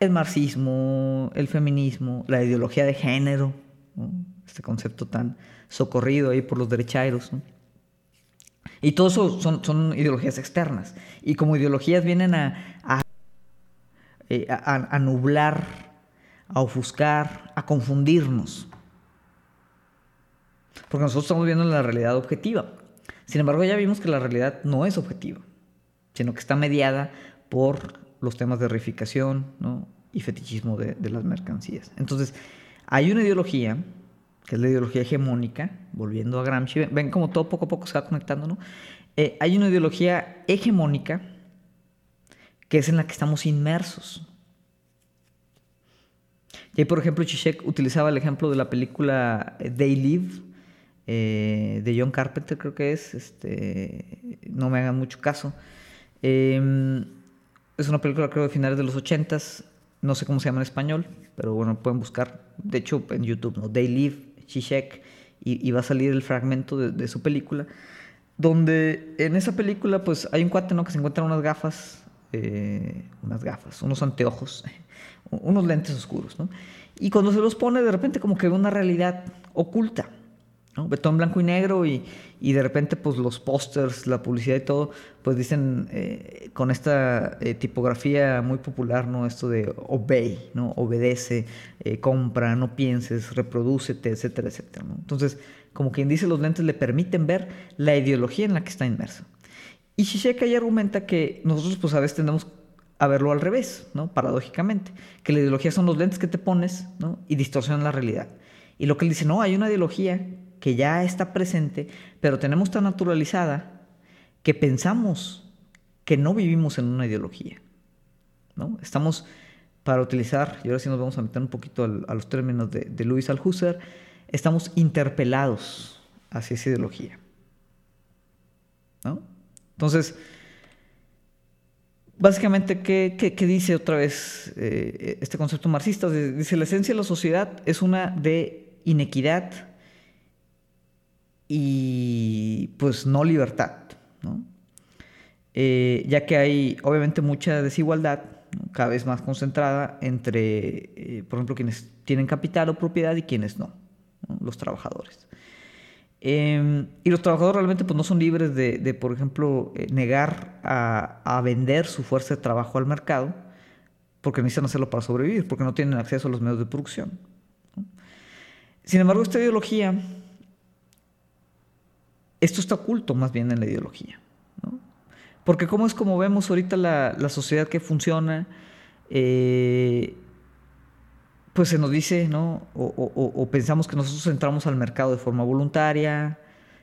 El marxismo, el feminismo, la ideología de género, este concepto tan socorrido ahí por los derechairos. Y todo eso son, ideologías externas. Y como ideologías vienen eh, a nublar, a ofuscar, a confundirnos. Porque nosotros estamos viendo la realidad objetiva. Sin embargo, ya vimos que la realidad no es objetiva sino que está mediada por los temas de reificación y fetichismo de, las mercancías. Entonces, hay una ideología, que es la ideología hegemónica, volviendo a Gramsci, ven como todo poco a poco se va conectando, ¿no? Eh, hay una ideología hegemónica que es en la que estamos inmersos. Y ahí, por ejemplo, Zizek utilizaba el ejemplo de la película They Live, eh, de John Carpenter, creo que es, este, no me hagan mucho caso, Em, es una película creo de finales de los 80 no sé cómo se llama en español, pero bueno, pueden buscar, de hecho en YouTube, ¿no? They Live, Zizek y, va a salir el fragmento de, su película, donde en esa película pues hay un cuate ¿no? que se encuentra unas gafas, eh, unas gafas, unos anteojos, unos lentes oscuros, ¿no? Y cuando se los pone de repente como que ve una realidad oculta, ¿no? Todo en blanco y negro y, y de repente pues los pósters, la publicidad y todo, pues dicen eh, con esta eh, tipografía muy popular, ¿no? Esto de obey, ¿no? Obedece, eh, compra, no pienses, reproducete, etcétera, etcétera, ¿no? Entonces, como quien dice, los lentes le permiten ver la ideología en la que está inmersa. Y Shisheka ahí argumenta que nosotros pues a veces tendemos a verlo al revés, ¿no? Paradójicamente, que la ideología son los lentes que te pones, ¿no? Y distorsionan la realidad. Y lo que él dice, no, hay una ideología que ya está presente, pero tenemos tan naturalizada que pensamos que no vivimos en una ideología. ¿no? Estamos, para utilizar, y ahora sí nos vamos a meter un poquito a los términos de, de Luis Althusser, estamos interpelados hacia esa ideología. ¿no? Entonces, básicamente, ¿qué, dice otra vez eh, este concepto marxista? Dice, la esencia de la sociedad es una de inequidad, y pues no libertad, ¿no? Eh, ya que hay obviamente mucha desigualdad, cada vez más concentrada entre, eh, por ejemplo, quienes tienen capital o propiedad y quienes no, los trabajadores. Em, y los trabajadores realmente pues, no son libres de, por ejemplo, eh, negar a, a, vender su fuerza de trabajo al mercado porque necesitan hacerlo para sobrevivir, porque no tienen acceso a los medios de producción. Sin embargo, esta ideología esto está oculto más bien en la ideología. ¿no? Porque como es como vemos ahorita la, sociedad que funciona, eh, pues se nos dice, ¿no? O, pensamos que nosotros entramos al mercado de forma voluntaria,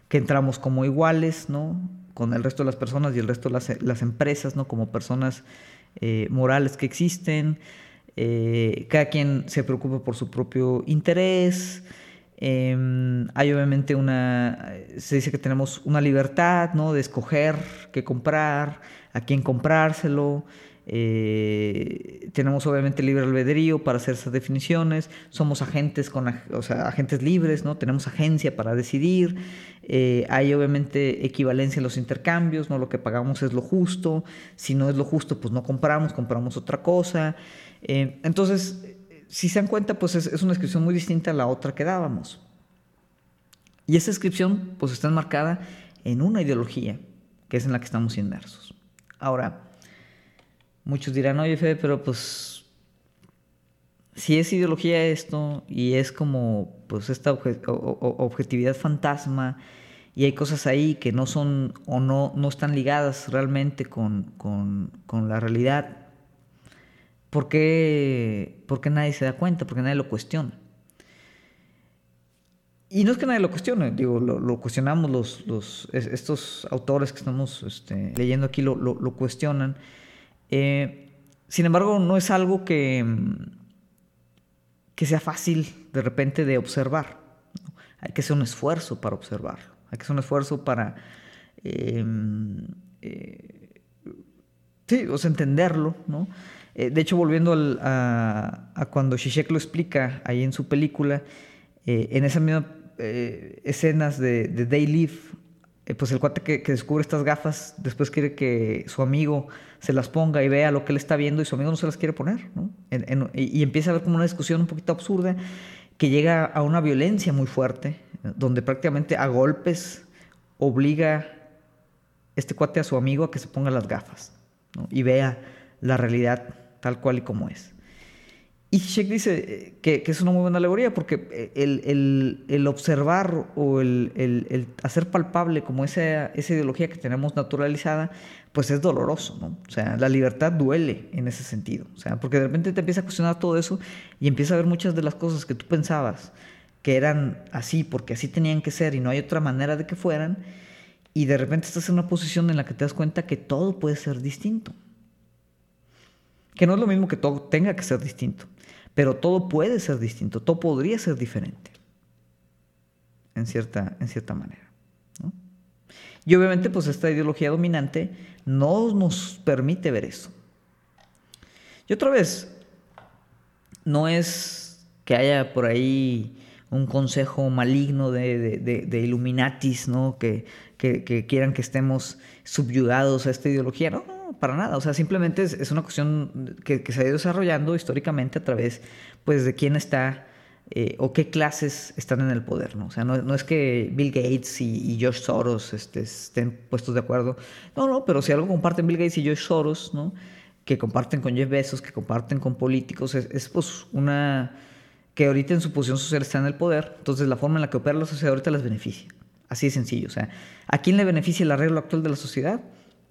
que entramos como iguales, ¿no? Con el resto de las personas y el resto de las, empresas, ¿no? Como personas eh, morales que existen. Eh, cada quien se preocupa por su propio interés. Em, hay obviamente una, se dice que tenemos una libertad, ¿no? De escoger qué comprar, a quién comprárselo. Eh, tenemos obviamente libre albedrío para hacer esas definiciones. Somos agentes con, o sea, agentes libres, ¿no? Tenemos agencia para decidir. Eh, hay obviamente equivalencia en los intercambios, ¿no? Lo que pagamos es lo justo. Si no es lo justo, pues no compramos, compramos otra cosa. Eh, entonces, si se dan cuenta, pues es, una descripción muy distinta a la otra que dábamos. Y esa descripción, pues está enmarcada en una ideología, que es en la que estamos inmersos. Ahora, muchos dirán, oye, Fede, pero pues, si es ideología esto, y es como, pues, esta objetividad fantasma, y hay cosas ahí que no son o no, no están ligadas realmente con, con la realidad, ¿Por qué, nadie se da cuenta? Porque nadie lo cuestiona. Y no es que nadie lo cuestione, digo, lo, cuestionamos los, estos autores que estamos este, leyendo aquí lo, cuestionan. Eh, sin embargo, no es algo que, que sea fácil de repente de observar. Hay que hacer un esfuerzo para observarlo. Hay que hacer un esfuerzo para em, eh, sí, o entenderlo, ¿no? Eh, de hecho, volviendo a, cuando Zizek lo explica ahí en su película, eh, en esas mismas eh, escenas de, de Day Live, pues el cuate que, descubre estas gafas después quiere que su amigo se las ponga y vea lo que él está viendo y su amigo no se las quiere poner, ¿no? y, empieza a haber como una discusión un poquito absurda que llega a una violencia muy fuerte, donde prácticamente a golpes obliga este cuate a su amigo a que se ponga las gafas y vea la realidad tal cual y como es. Y Sheck dice eh, que, es una muy buena alegoría porque eh, el, observar o el, hacer palpable como esa, esa ideología que tenemos naturalizada, pues es doloroso, ¿no? O sea, la libertad duele en ese sentido. O sea, porque de repente te empieza a cuestionar todo eso y empieza a ver muchas de las cosas que tú pensabas que eran así porque así tenían que ser y no hay otra manera de que fueran. Y de repente estás en una posición en la que te das cuenta que todo puede ser distinto. Que no es lo mismo que todo tenga que ser distinto, pero todo puede ser distinto, todo podría ser diferente, en cierta, en cierta manera. Y obviamente pues esta ideología dominante no nos permite ver eso. Y otra vez, no es que haya por ahí un consejo maligno de, de, Illuminatis, ¿no? Que, que, quieran que estemos subyugados a esta ideología. No, para nada. O sea, simplemente es, una cuestión que, se ha ido desarrollando históricamente a través pues, de quién está eh, o qué clases están en el poder. ¿no? O sea, no, es que Bill Gates y, y George Soros este, estén puestos de acuerdo. No, no, pero si algo comparten Bill Gates y George Soros, ¿no? que comparten con Jeff Bezos, que comparten con políticos, es, pues una que ahorita en su posición social está en el poder, entonces la forma en la que opera la sociedad ahorita les beneficia. Así de sencillo. O sea, ¿a quién le beneficia el arreglo actual de la sociedad?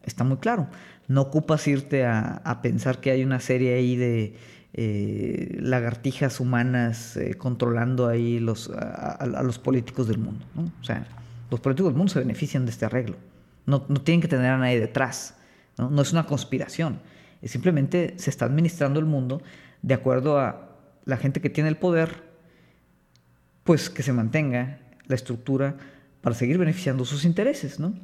Está muy claro. No ocupas irte a, pensar que hay una serie ahí de eh, lagartijas humanas eh, controlando ahí los, a, los políticos del mundo. O sea, los políticos del mundo se benefician de este arreglo. No, no tienen que tener a nadie detrás. ¿no? no es una conspiración simplemente se está administrando el mundo de acuerdo a la gente que tiene el poder, pues que se mantenga la estructura para seguir beneficiando sus intereses, ¿no?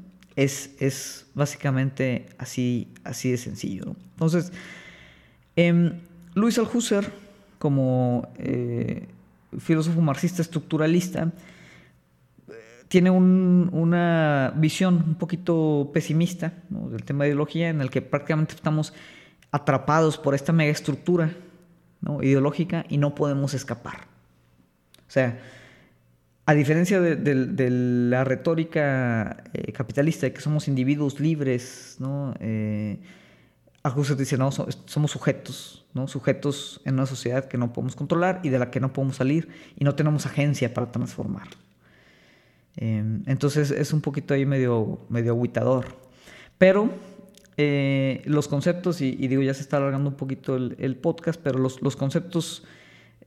Es, es básicamente así, así de sencillo, Entonces, eh, Luis Althusser, como eh, filósofo marxista estructuralista, tiene una visión un poquito pesimista del tema de ideología, en el que prácticamente estamos atrapados por esta mega estructura ideológica y no podemos escapar. O sea, a diferencia de, la retórica eh, capitalista de que somos individuos libres, ¿no? Eh, dice, no, somos sujetos, ¿no? sujetos en una sociedad que no podemos controlar y de la que no podemos salir y no tenemos agencia para transformar. Em, entonces es un poquito ahí medio, medio aguitador. Pero eh, los conceptos, y, digo, ya se está alargando un poquito el, podcast, pero los conceptos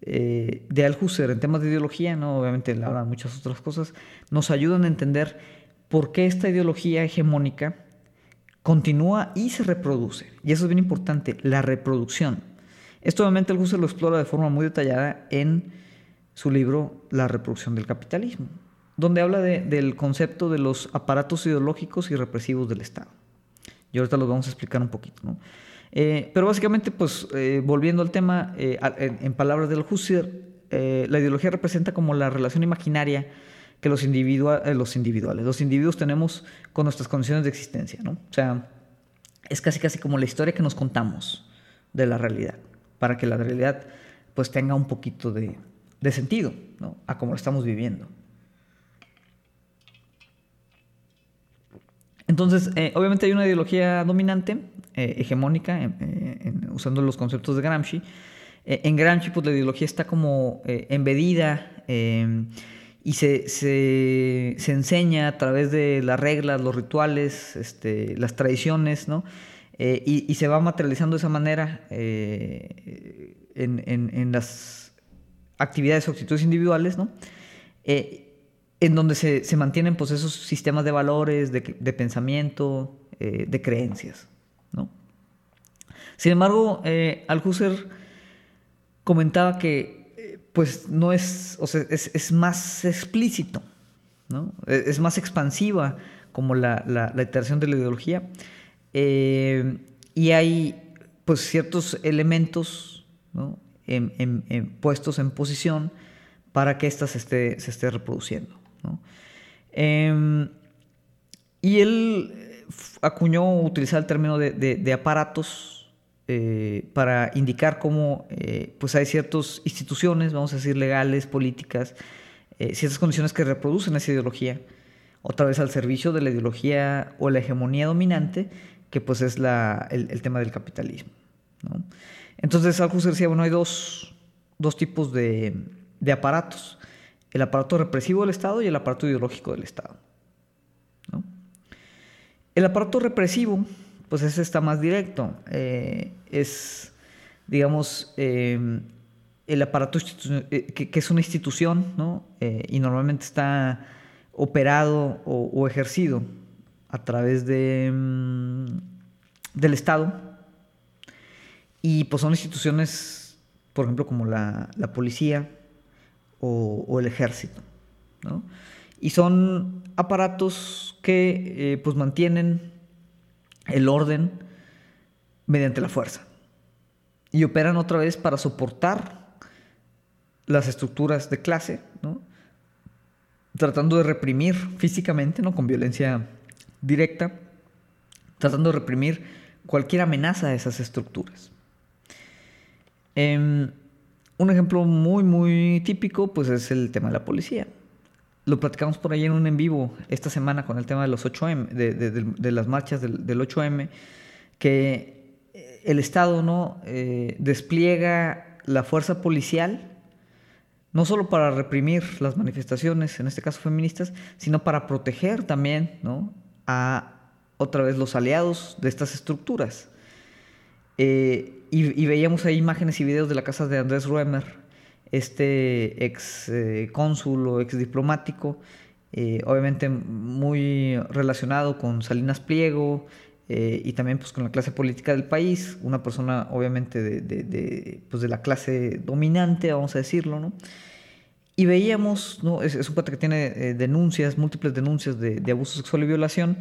eh, de Althusser en temas de ideología, ¿no? obviamente él habla de muchas otras cosas, nos ayudan a entender por qué esta ideología hegemónica continúa y se reproduce. Y eso es bien importante, la reproducción. Esto obviamente Althusser lo explora de forma muy detallada en su libro La reproducción del capitalismo, donde habla del concepto de los aparatos ideológicos y represivos del Estado. Y ahorita los vamos a explicar un poquito, ¿no? Eh, pero básicamente, pues, eh, volviendo al tema, eh, en, palabras del Husserl, la ideología representa como la relación imaginaria que los, los individuales, los individuos tenemos con nuestras condiciones de existencia, ¿no? O sea, es casi casi como la historia que nos contamos de la realidad, para que la realidad pues tenga un poquito de, de sentido, ¿no? A cómo lo estamos viviendo. Entonces, eh, obviamente hay una ideología dominante, eh, hegemónica, eh, usando los conceptos de Gramsci. en Gramsci, pues la ideología está como embedida y se, enseña a través de las reglas, los rituales, este, las tradiciones, ¿no? Y, se va materializando de esa manera en, las actividades o actitudes individuales, ¿no? en donde se, mantienen pues, esos sistemas de valores, de, pensamiento, eh, de creencias. ¿No? Sin embargo, eh, Althusser comentaba que eh, pues, no es, o sea, es, más explícito, ¿no? E, es, más expansiva como la, la, iteración de la ideología. y hay pues, ciertos elementos ¿no? puestos en posición para que ésta se esté, se esté reproduciendo. Em, y él acuñó utilizar el término de, aparatos eh, para indicar cómo eh, pues hay ciertas instituciones, vamos a decir legales, políticas, eh, ciertas condiciones que reproducen esa ideología, otra vez al servicio de la ideología o la hegemonía dominante, que pues es la, el, tema del capitalismo. Entonces Althusser decía, bueno, hay dos, tipos de, de aparatos el aparato represivo del Estado y el aparato ideológico del Estado. El aparato represivo, pues ese está más directo. Eh, es, digamos, eh, el aparato eh, que, es una institución, ¿no? y normalmente está operado o, ejercido a través de, mm, del Estado. Y pues son instituciones, por ejemplo, como la, la policía, o, el ejército. Y son aparatos que pues mantienen el orden mediante la fuerza y operan otra vez para soportar las estructuras de clase, ¿no? tratando de reprimir físicamente, ¿no? con violencia directa, tratando de reprimir cualquier amenaza a esas estructuras. Em, un ejemplo muy, muy típico pues es el tema de la policía. Lo platicamos por ahí en un en vivo esta semana con el tema de los 8M, de, las marchas del, 8M, que el Estado ¿no? Eh, despliega la fuerza policial no solo para reprimir las manifestaciones, en este caso feministas, sino para proteger también ¿no? a otra vez los aliados de estas estructuras. Eh, y, veíamos ahí imágenes y videos de la casa de Andrés Ruemer, este ex eh, cónsul o ex diplomático, eh, obviamente muy relacionado con Salinas Pliego y también pues, con la clase política del país, una persona obviamente de, pues, de la clase dominante, vamos a decirlo, ¿no? Y veíamos, ¿no? es, un cuate que tiene denuncias, múltiples denuncias de, de abuso sexual y violación,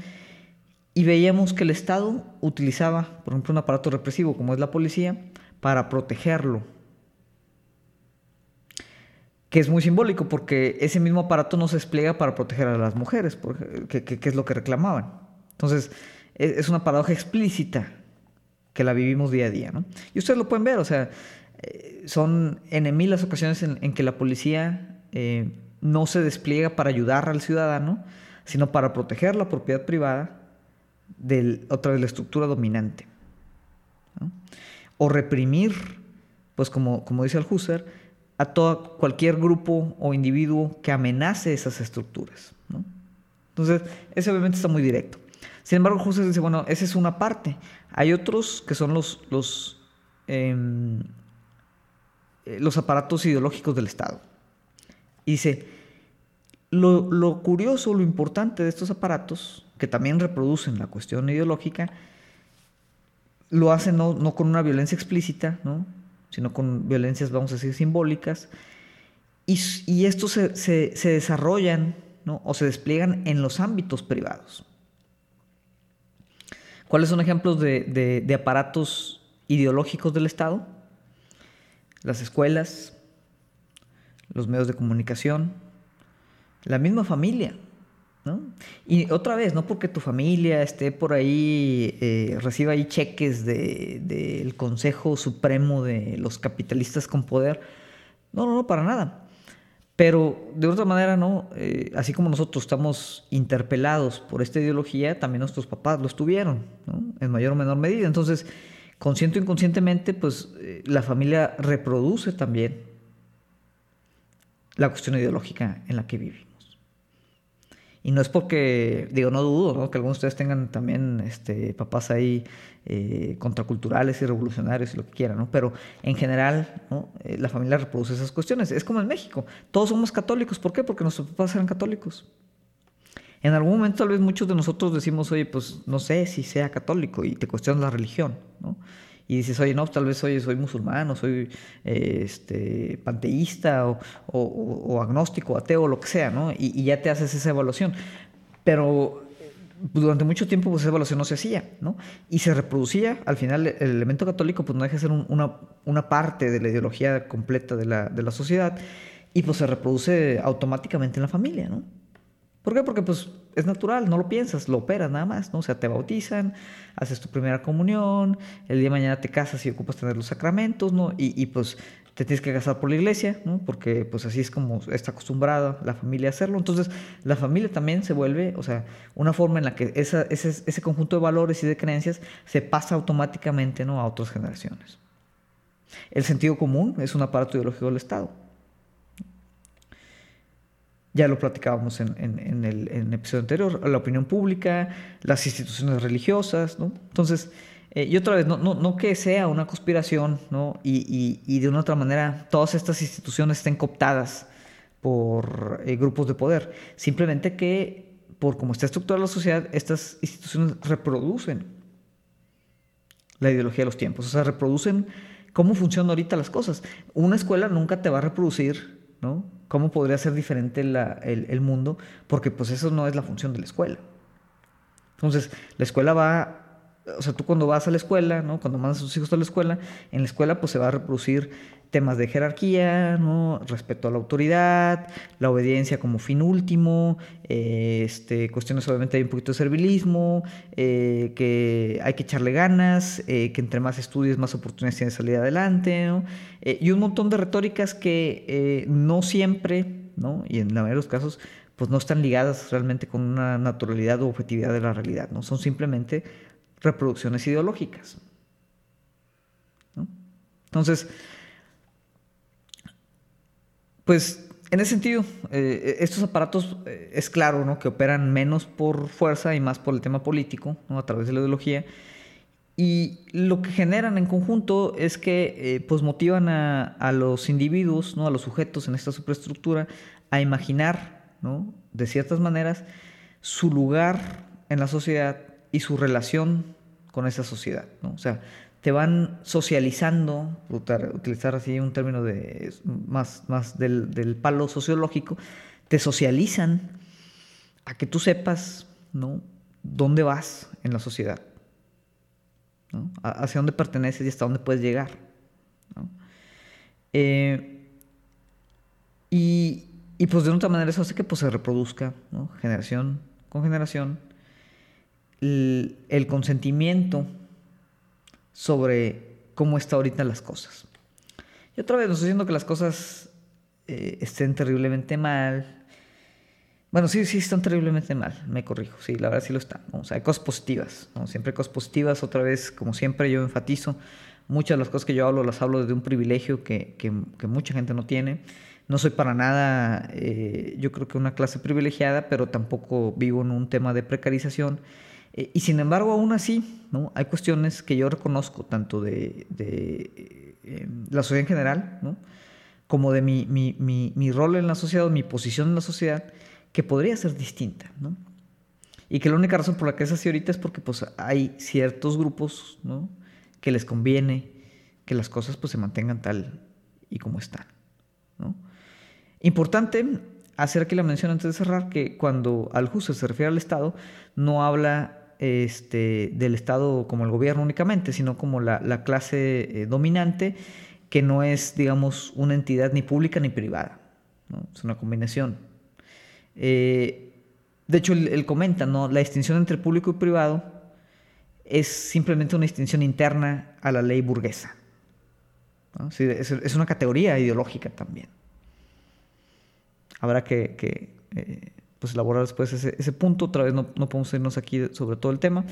y veíamos que el Estado utilizaba, por ejemplo, un aparato represivo como es la policía, para protegerlo. Que es muy simbólico porque ese mismo aparato no se despliega para proteger a las mujeres, que, es lo que reclamaban. Entonces, e, es una paradoja explícita que la vivimos día a día. ¿no? Y ustedes lo pueden ver, o sea, eh, son en mil las ocasiones en, que la policía eh, no se despliega para ayudar al ciudadano, sino para proteger la propiedad privada de otra vez la estructura dominante. O reprimir, pues como, como dice Althusser, a todo, cualquier grupo o individuo que amenace esas estructuras. Entonces, ese obviamente está muy directo. Sin embargo, Husserl dice, bueno, esa es una parte. Hay otros que son los, em, los aparatos ideológicos del Estado. Y dice, lo, lo curioso, lo importante de estos aparatos que también reproducen la cuestión ideológica, lo hacen no, con una violencia explícita, ¿no? Sino con violencias, vamos a decir, simbólicas, y, estos se, desarrollan o se despliegan en los ámbitos privados. ¿Cuáles son ejemplos de, de aparatos ideológicos del Estado? Las escuelas, los medios de comunicación, la misma familia. Y otra vez, no porque tu familia esté por ahí, eh, reciba ahí cheques del Consejo Supremo de los capitalistas con poder. No, no, no, para nada. Pero de otra manera, ¿no? Eh, así como nosotros estamos interpelados por esta ideología, también nuestros papás lo estuvieron, En mayor o menor medida. Entonces, consciente o inconscientemente, pues eh, la familia reproduce también la cuestión ideológica en la que vivimos. Y no es porque, digo, no dudo, que algunos de ustedes tengan también este, papás ahí eh, contraculturales y revolucionarios y lo que quieran, ¿no? Pero en general, ¿no? Eh, la familia reproduce esas cuestiones. Es como en México. Todos somos católicos. ¿Por qué? Porque nuestros papás eran católicos. En algún momento tal vez muchos de nosotros decimos, oye, pues no sé si sea católico y te cuestionas la religión, ¿no? Y dices, oye, no, tal vez soy, soy musulmán o soy este, panteísta o, o, agnóstico, ateo, o lo que sea, ¿no? Y, ya te haces esa evaluación. Pero durante mucho tiempo pues, esa evaluación no se hacía, ¿no? Y se reproducía, al final el elemento católico pues no deja de ser una, una, parte de la ideología completa de la, de la sociedad y pues se reproduce automáticamente en la familia, ¿no? ¿Por qué? Porque pues es natural, no lo piensas, lo operas nada más, ¿no? O sea, te bautizan, haces tu primera comunión, el día de mañana te casas y ocupas tener los sacramentos, ¿no? Y, pues te tienes que casar por la iglesia, ¿no? Porque pues así es como está acostumbrada la familia a hacerlo. Entonces, la familia también se vuelve, o sea, una forma en la que ese, ese conjunto de valores y de creencias se pasa automáticamente, ¿no? A otras generaciones. El sentido común es un aparato ideológico del Estado. Ya lo platicábamos en, el, episodio anterior, la opinión pública, las instituciones religiosas, ¿no? Entonces, eh, y otra vez, no, no, que sea una conspiración, ¿no? Y, de una otra manera todas estas instituciones estén cooptadas por eh, grupos de poder. Simplemente que, por cómo está estructurada la sociedad, estas instituciones reproducen la ideología de los tiempos, o sea, reproducen cómo funcionan ahorita las cosas. Una escuela nunca te va a reproducir, ¿no? ¿Cómo podría ser diferente el, mundo? Porque pues eso no es la función de la escuela. Entonces, la escuela va o sea, tú cuando vas a la escuela, ¿no? Cuando mandas a tus hijos a la escuela, en la escuela pues se va a reproducir temas de jerarquía, ¿no? Respeto a la autoridad, la obediencia como fin último, eh, este, cuestiones obviamente hay un poquito de servilismo, eh, que hay que echarle ganas, eh, que entre más estudies más oportunidades tienes de salir adelante, ¿no? y un montón de retóricas que no siempre, ¿no? Y en la mayoría de los casos, pues no están ligadas realmente con una naturalidad o objetividad de la realidad, ¿no? Son simplemente reproducciones ideológicas. Entonces, pues en ese sentido, eh, estos aparatos eh, es claro ¿no? que operan menos por fuerza y más por el tema político, a través de la ideología. Y lo que generan en conjunto es que eh, pues motivan a, a, los individuos, ¿no? a los sujetos en esta superestructura, a imaginar, ¿no? de ciertas maneras, su lugar en la sociedad y su relación con esa sociedad. ¿no? O sea, te van socializando, utilizar así un término de, más, más del, palo sociológico, te socializan a que tú sepas ¿no? dónde vas en la sociedad, ¿no? hacia dónde perteneces y hasta dónde puedes llegar. Eh, y, y, pues de otra manera eso hace que pues, se reproduzca generación con generación el, consentimiento sobre cómo está ahorita las cosas. Y otra vez, no estoy diciendo que las cosas eh, estén terriblemente mal. Bueno, sí, sí están terriblemente mal, me corrijo, sí, la verdad sí lo están. O sea, hay cosas positivas, ¿no? siempre hay cosas positivas, otra vez, como siempre yo enfatizo, muchas de las cosas que yo hablo las hablo desde un privilegio que, que, mucha gente no tiene. No soy para nada, eh, yo creo que una clase privilegiada, pero tampoco vivo en un tema de precarización. Eh, y sin embargo, aún así, ¿no? hay cuestiones que yo reconozco, tanto de, de eh, la sociedad en general, ¿no? como de mi, mi, mi, mi, rol en la sociedad, mi posición en la sociedad, que podría ser distinta. ¿no? Y que la única razón por la que es así ahorita es porque pues, hay ciertos grupos ¿no? que les conviene que las cosas pues, se mantengan tal y como están. ¿no? Importante hacer aquí la mención antes de cerrar que cuando al justo se refiere al Estado, no habla este, del Estado como el gobierno únicamente, sino como la, clase eh, dominante, que no es, digamos, una entidad ni pública ni privada. Es una combinación. Eh, de hecho, él, comenta, ¿no? la distinción entre público y privado es simplemente una distinción interna a la ley burguesa. es, una categoría ideológica también. Habrá que, eh, pues elaborar después ese, ese punto. Otra vez no, no, podemos irnos aquí sobre todo el tema.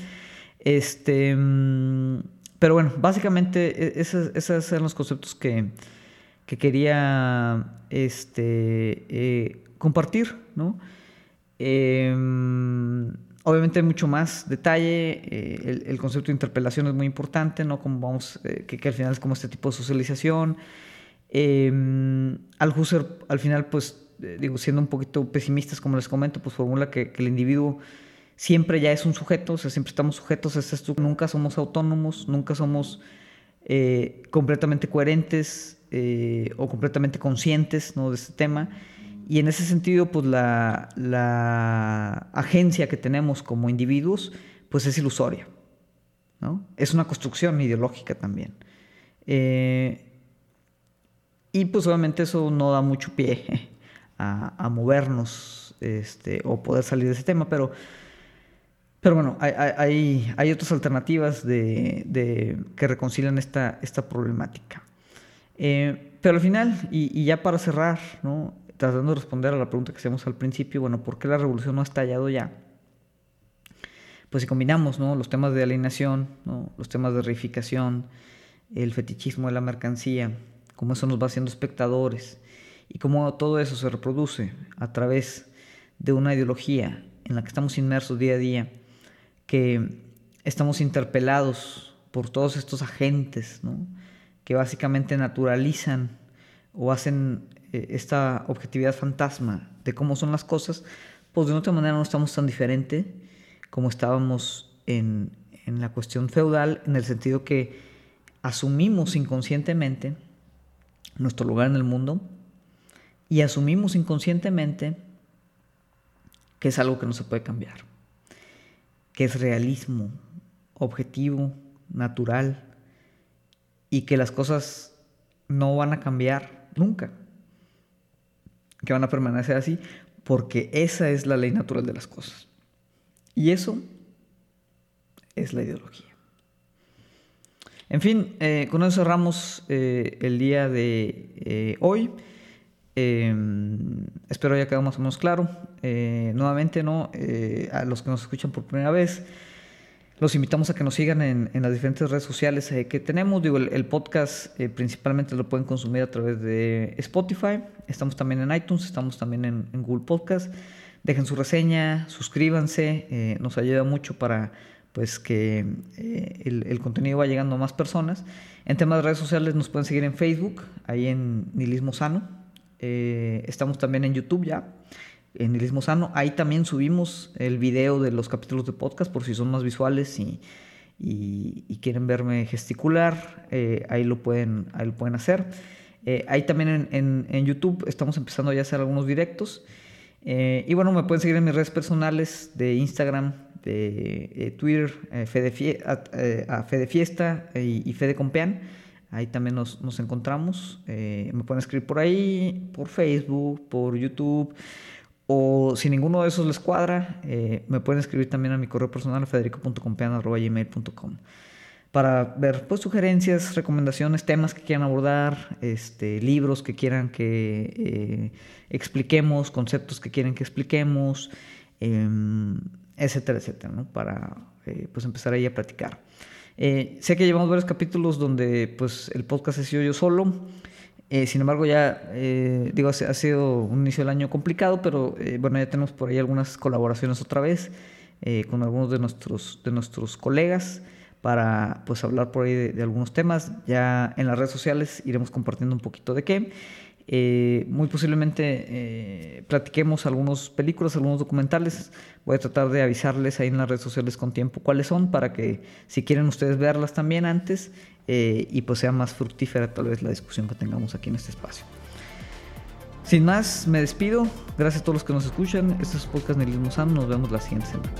Este, mm, pero bueno, básicamente e, esos, esos eran los conceptos que, que quería este, eh, compartir, ¿no? Em, obviamente hay mucho más detalle, eh, el, concepto de interpelación es muy importante, ¿no? Como vamos, eh, que, que, al final es como este tipo de socialización. Eh, Althusser al final pues eh, digo, siendo un poquito pesimistas, como les comento, pues formula que, el individuo siempre ya es un sujeto, o sea, siempre estamos sujetos a nunca somos autónomos, nunca somos eh, completamente coherentes eh, o completamente conscientes ¿no? de este tema. Y en ese sentido, pues la, la, agencia que tenemos como individuos, pues es ilusoria. ¿no? Es una construcción ideológica también. y pues obviamente eso no da mucho pie a, movernos este, o poder salir de ese tema, pero, pero bueno, hay, hay, otras alternativas de, que reconcilian esta, esta problemática. Eh, pero al final, y, ya para cerrar, ¿no? tratando de responder a la pregunta que hacíamos al principio, bueno, ¿por qué la revolución no ha estallado ya? Pues si combinamos ¿no? los temas de alienación, ¿no? los temas de reificación, el fetichismo de la mercancía, cómo eso nos va haciendo espectadores, y cómo todo eso se reproduce a través de una ideología en la que estamos inmersos día a día, que estamos interpelados por todos estos agentes que básicamente naturalizan o hacen eh, esta objetividad fantasma de cómo son las cosas, pues de otra manera no estamos tan diferente como estábamos en, en la cuestión feudal, en el sentido que asumimos inconscientemente nuestro lugar en el mundo, y asumimos inconscientemente que es algo que no se puede cambiar, que es realismo objetivo, natural, y que las cosas no van a cambiar nunca, que van a permanecer así, porque esa es la ley natural de las cosas. Y eso es la ideología. En fin, eh, con eso cerramos eh, el día de eh, hoy. Em, espero haya quedado más o menos claro. nuevamente, ¿no? a los que nos escuchan por primera vez, los invitamos a que nos sigan en, las diferentes redes sociales que tenemos. Digo, el, podcast principalmente lo pueden consumir a través de Spotify. Estamos también en iTunes, estamos también en, Google Podcast. Dejen su reseña, suscríbanse, nos ayuda mucho para pues que eh, el, contenido va llegando a más personas. En temas de redes sociales nos pueden seguir en Facebook, ahí en Nihilismo Sano. Eh, estamos también en YouTube ya, en Nihilismo Sano. Ahí también subimos el video de los capítulos de podcast por si son más visuales y, quieren verme gesticular, eh, ahí, lo pueden, lo pueden hacer. ahí también en, YouTube estamos empezando ya a hacer algunos directos. y bueno, me pueden seguir en mis redes personales de Instagram, de eh, Twitter, eh, Fede eh, a, Fede Fiesta y, Fede Compean. Ahí también nos, nos encontramos. me pueden escribir por ahí, por Facebook, por YouTube. O si ninguno de esos les cuadra, me pueden escribir también a mi correo personal federico.compean.gmail.com para ver pues, sugerencias, recomendaciones, temas que quieran abordar, este, libros que quieran que expliquemos, conceptos que quieren que expliquemos. Em, etcétera, etcétera, ¿no? Para eh, pues empezar ahí a platicar. Eh, sé que llevamos varios capítulos donde pues el podcast ha sido yo solo. Eh, sin embargo, ya digo, ha, sido un inicio del año complicado, pero bueno, ya tenemos por ahí algunas colaboraciones otra vez con algunos de nuestros, de nuestros colegas para pues hablar por ahí de, algunos temas. Ya en las redes sociales iremos compartiendo un poquito de qué. Eh, muy posiblemente eh, platiquemos algunas películas, algunos documentales. Voy a tratar de avisarles ahí en las redes sociales con tiempo cuáles son para que si quieren ustedes verlas también antes eh, y pues sea más fructífera tal vez la discusión que tengamos aquí en este espacio. Sin más, me despido. Gracias a todos los que nos escuchan. Este es Podcast Nelismo Sam. Nos vemos la siguiente semana.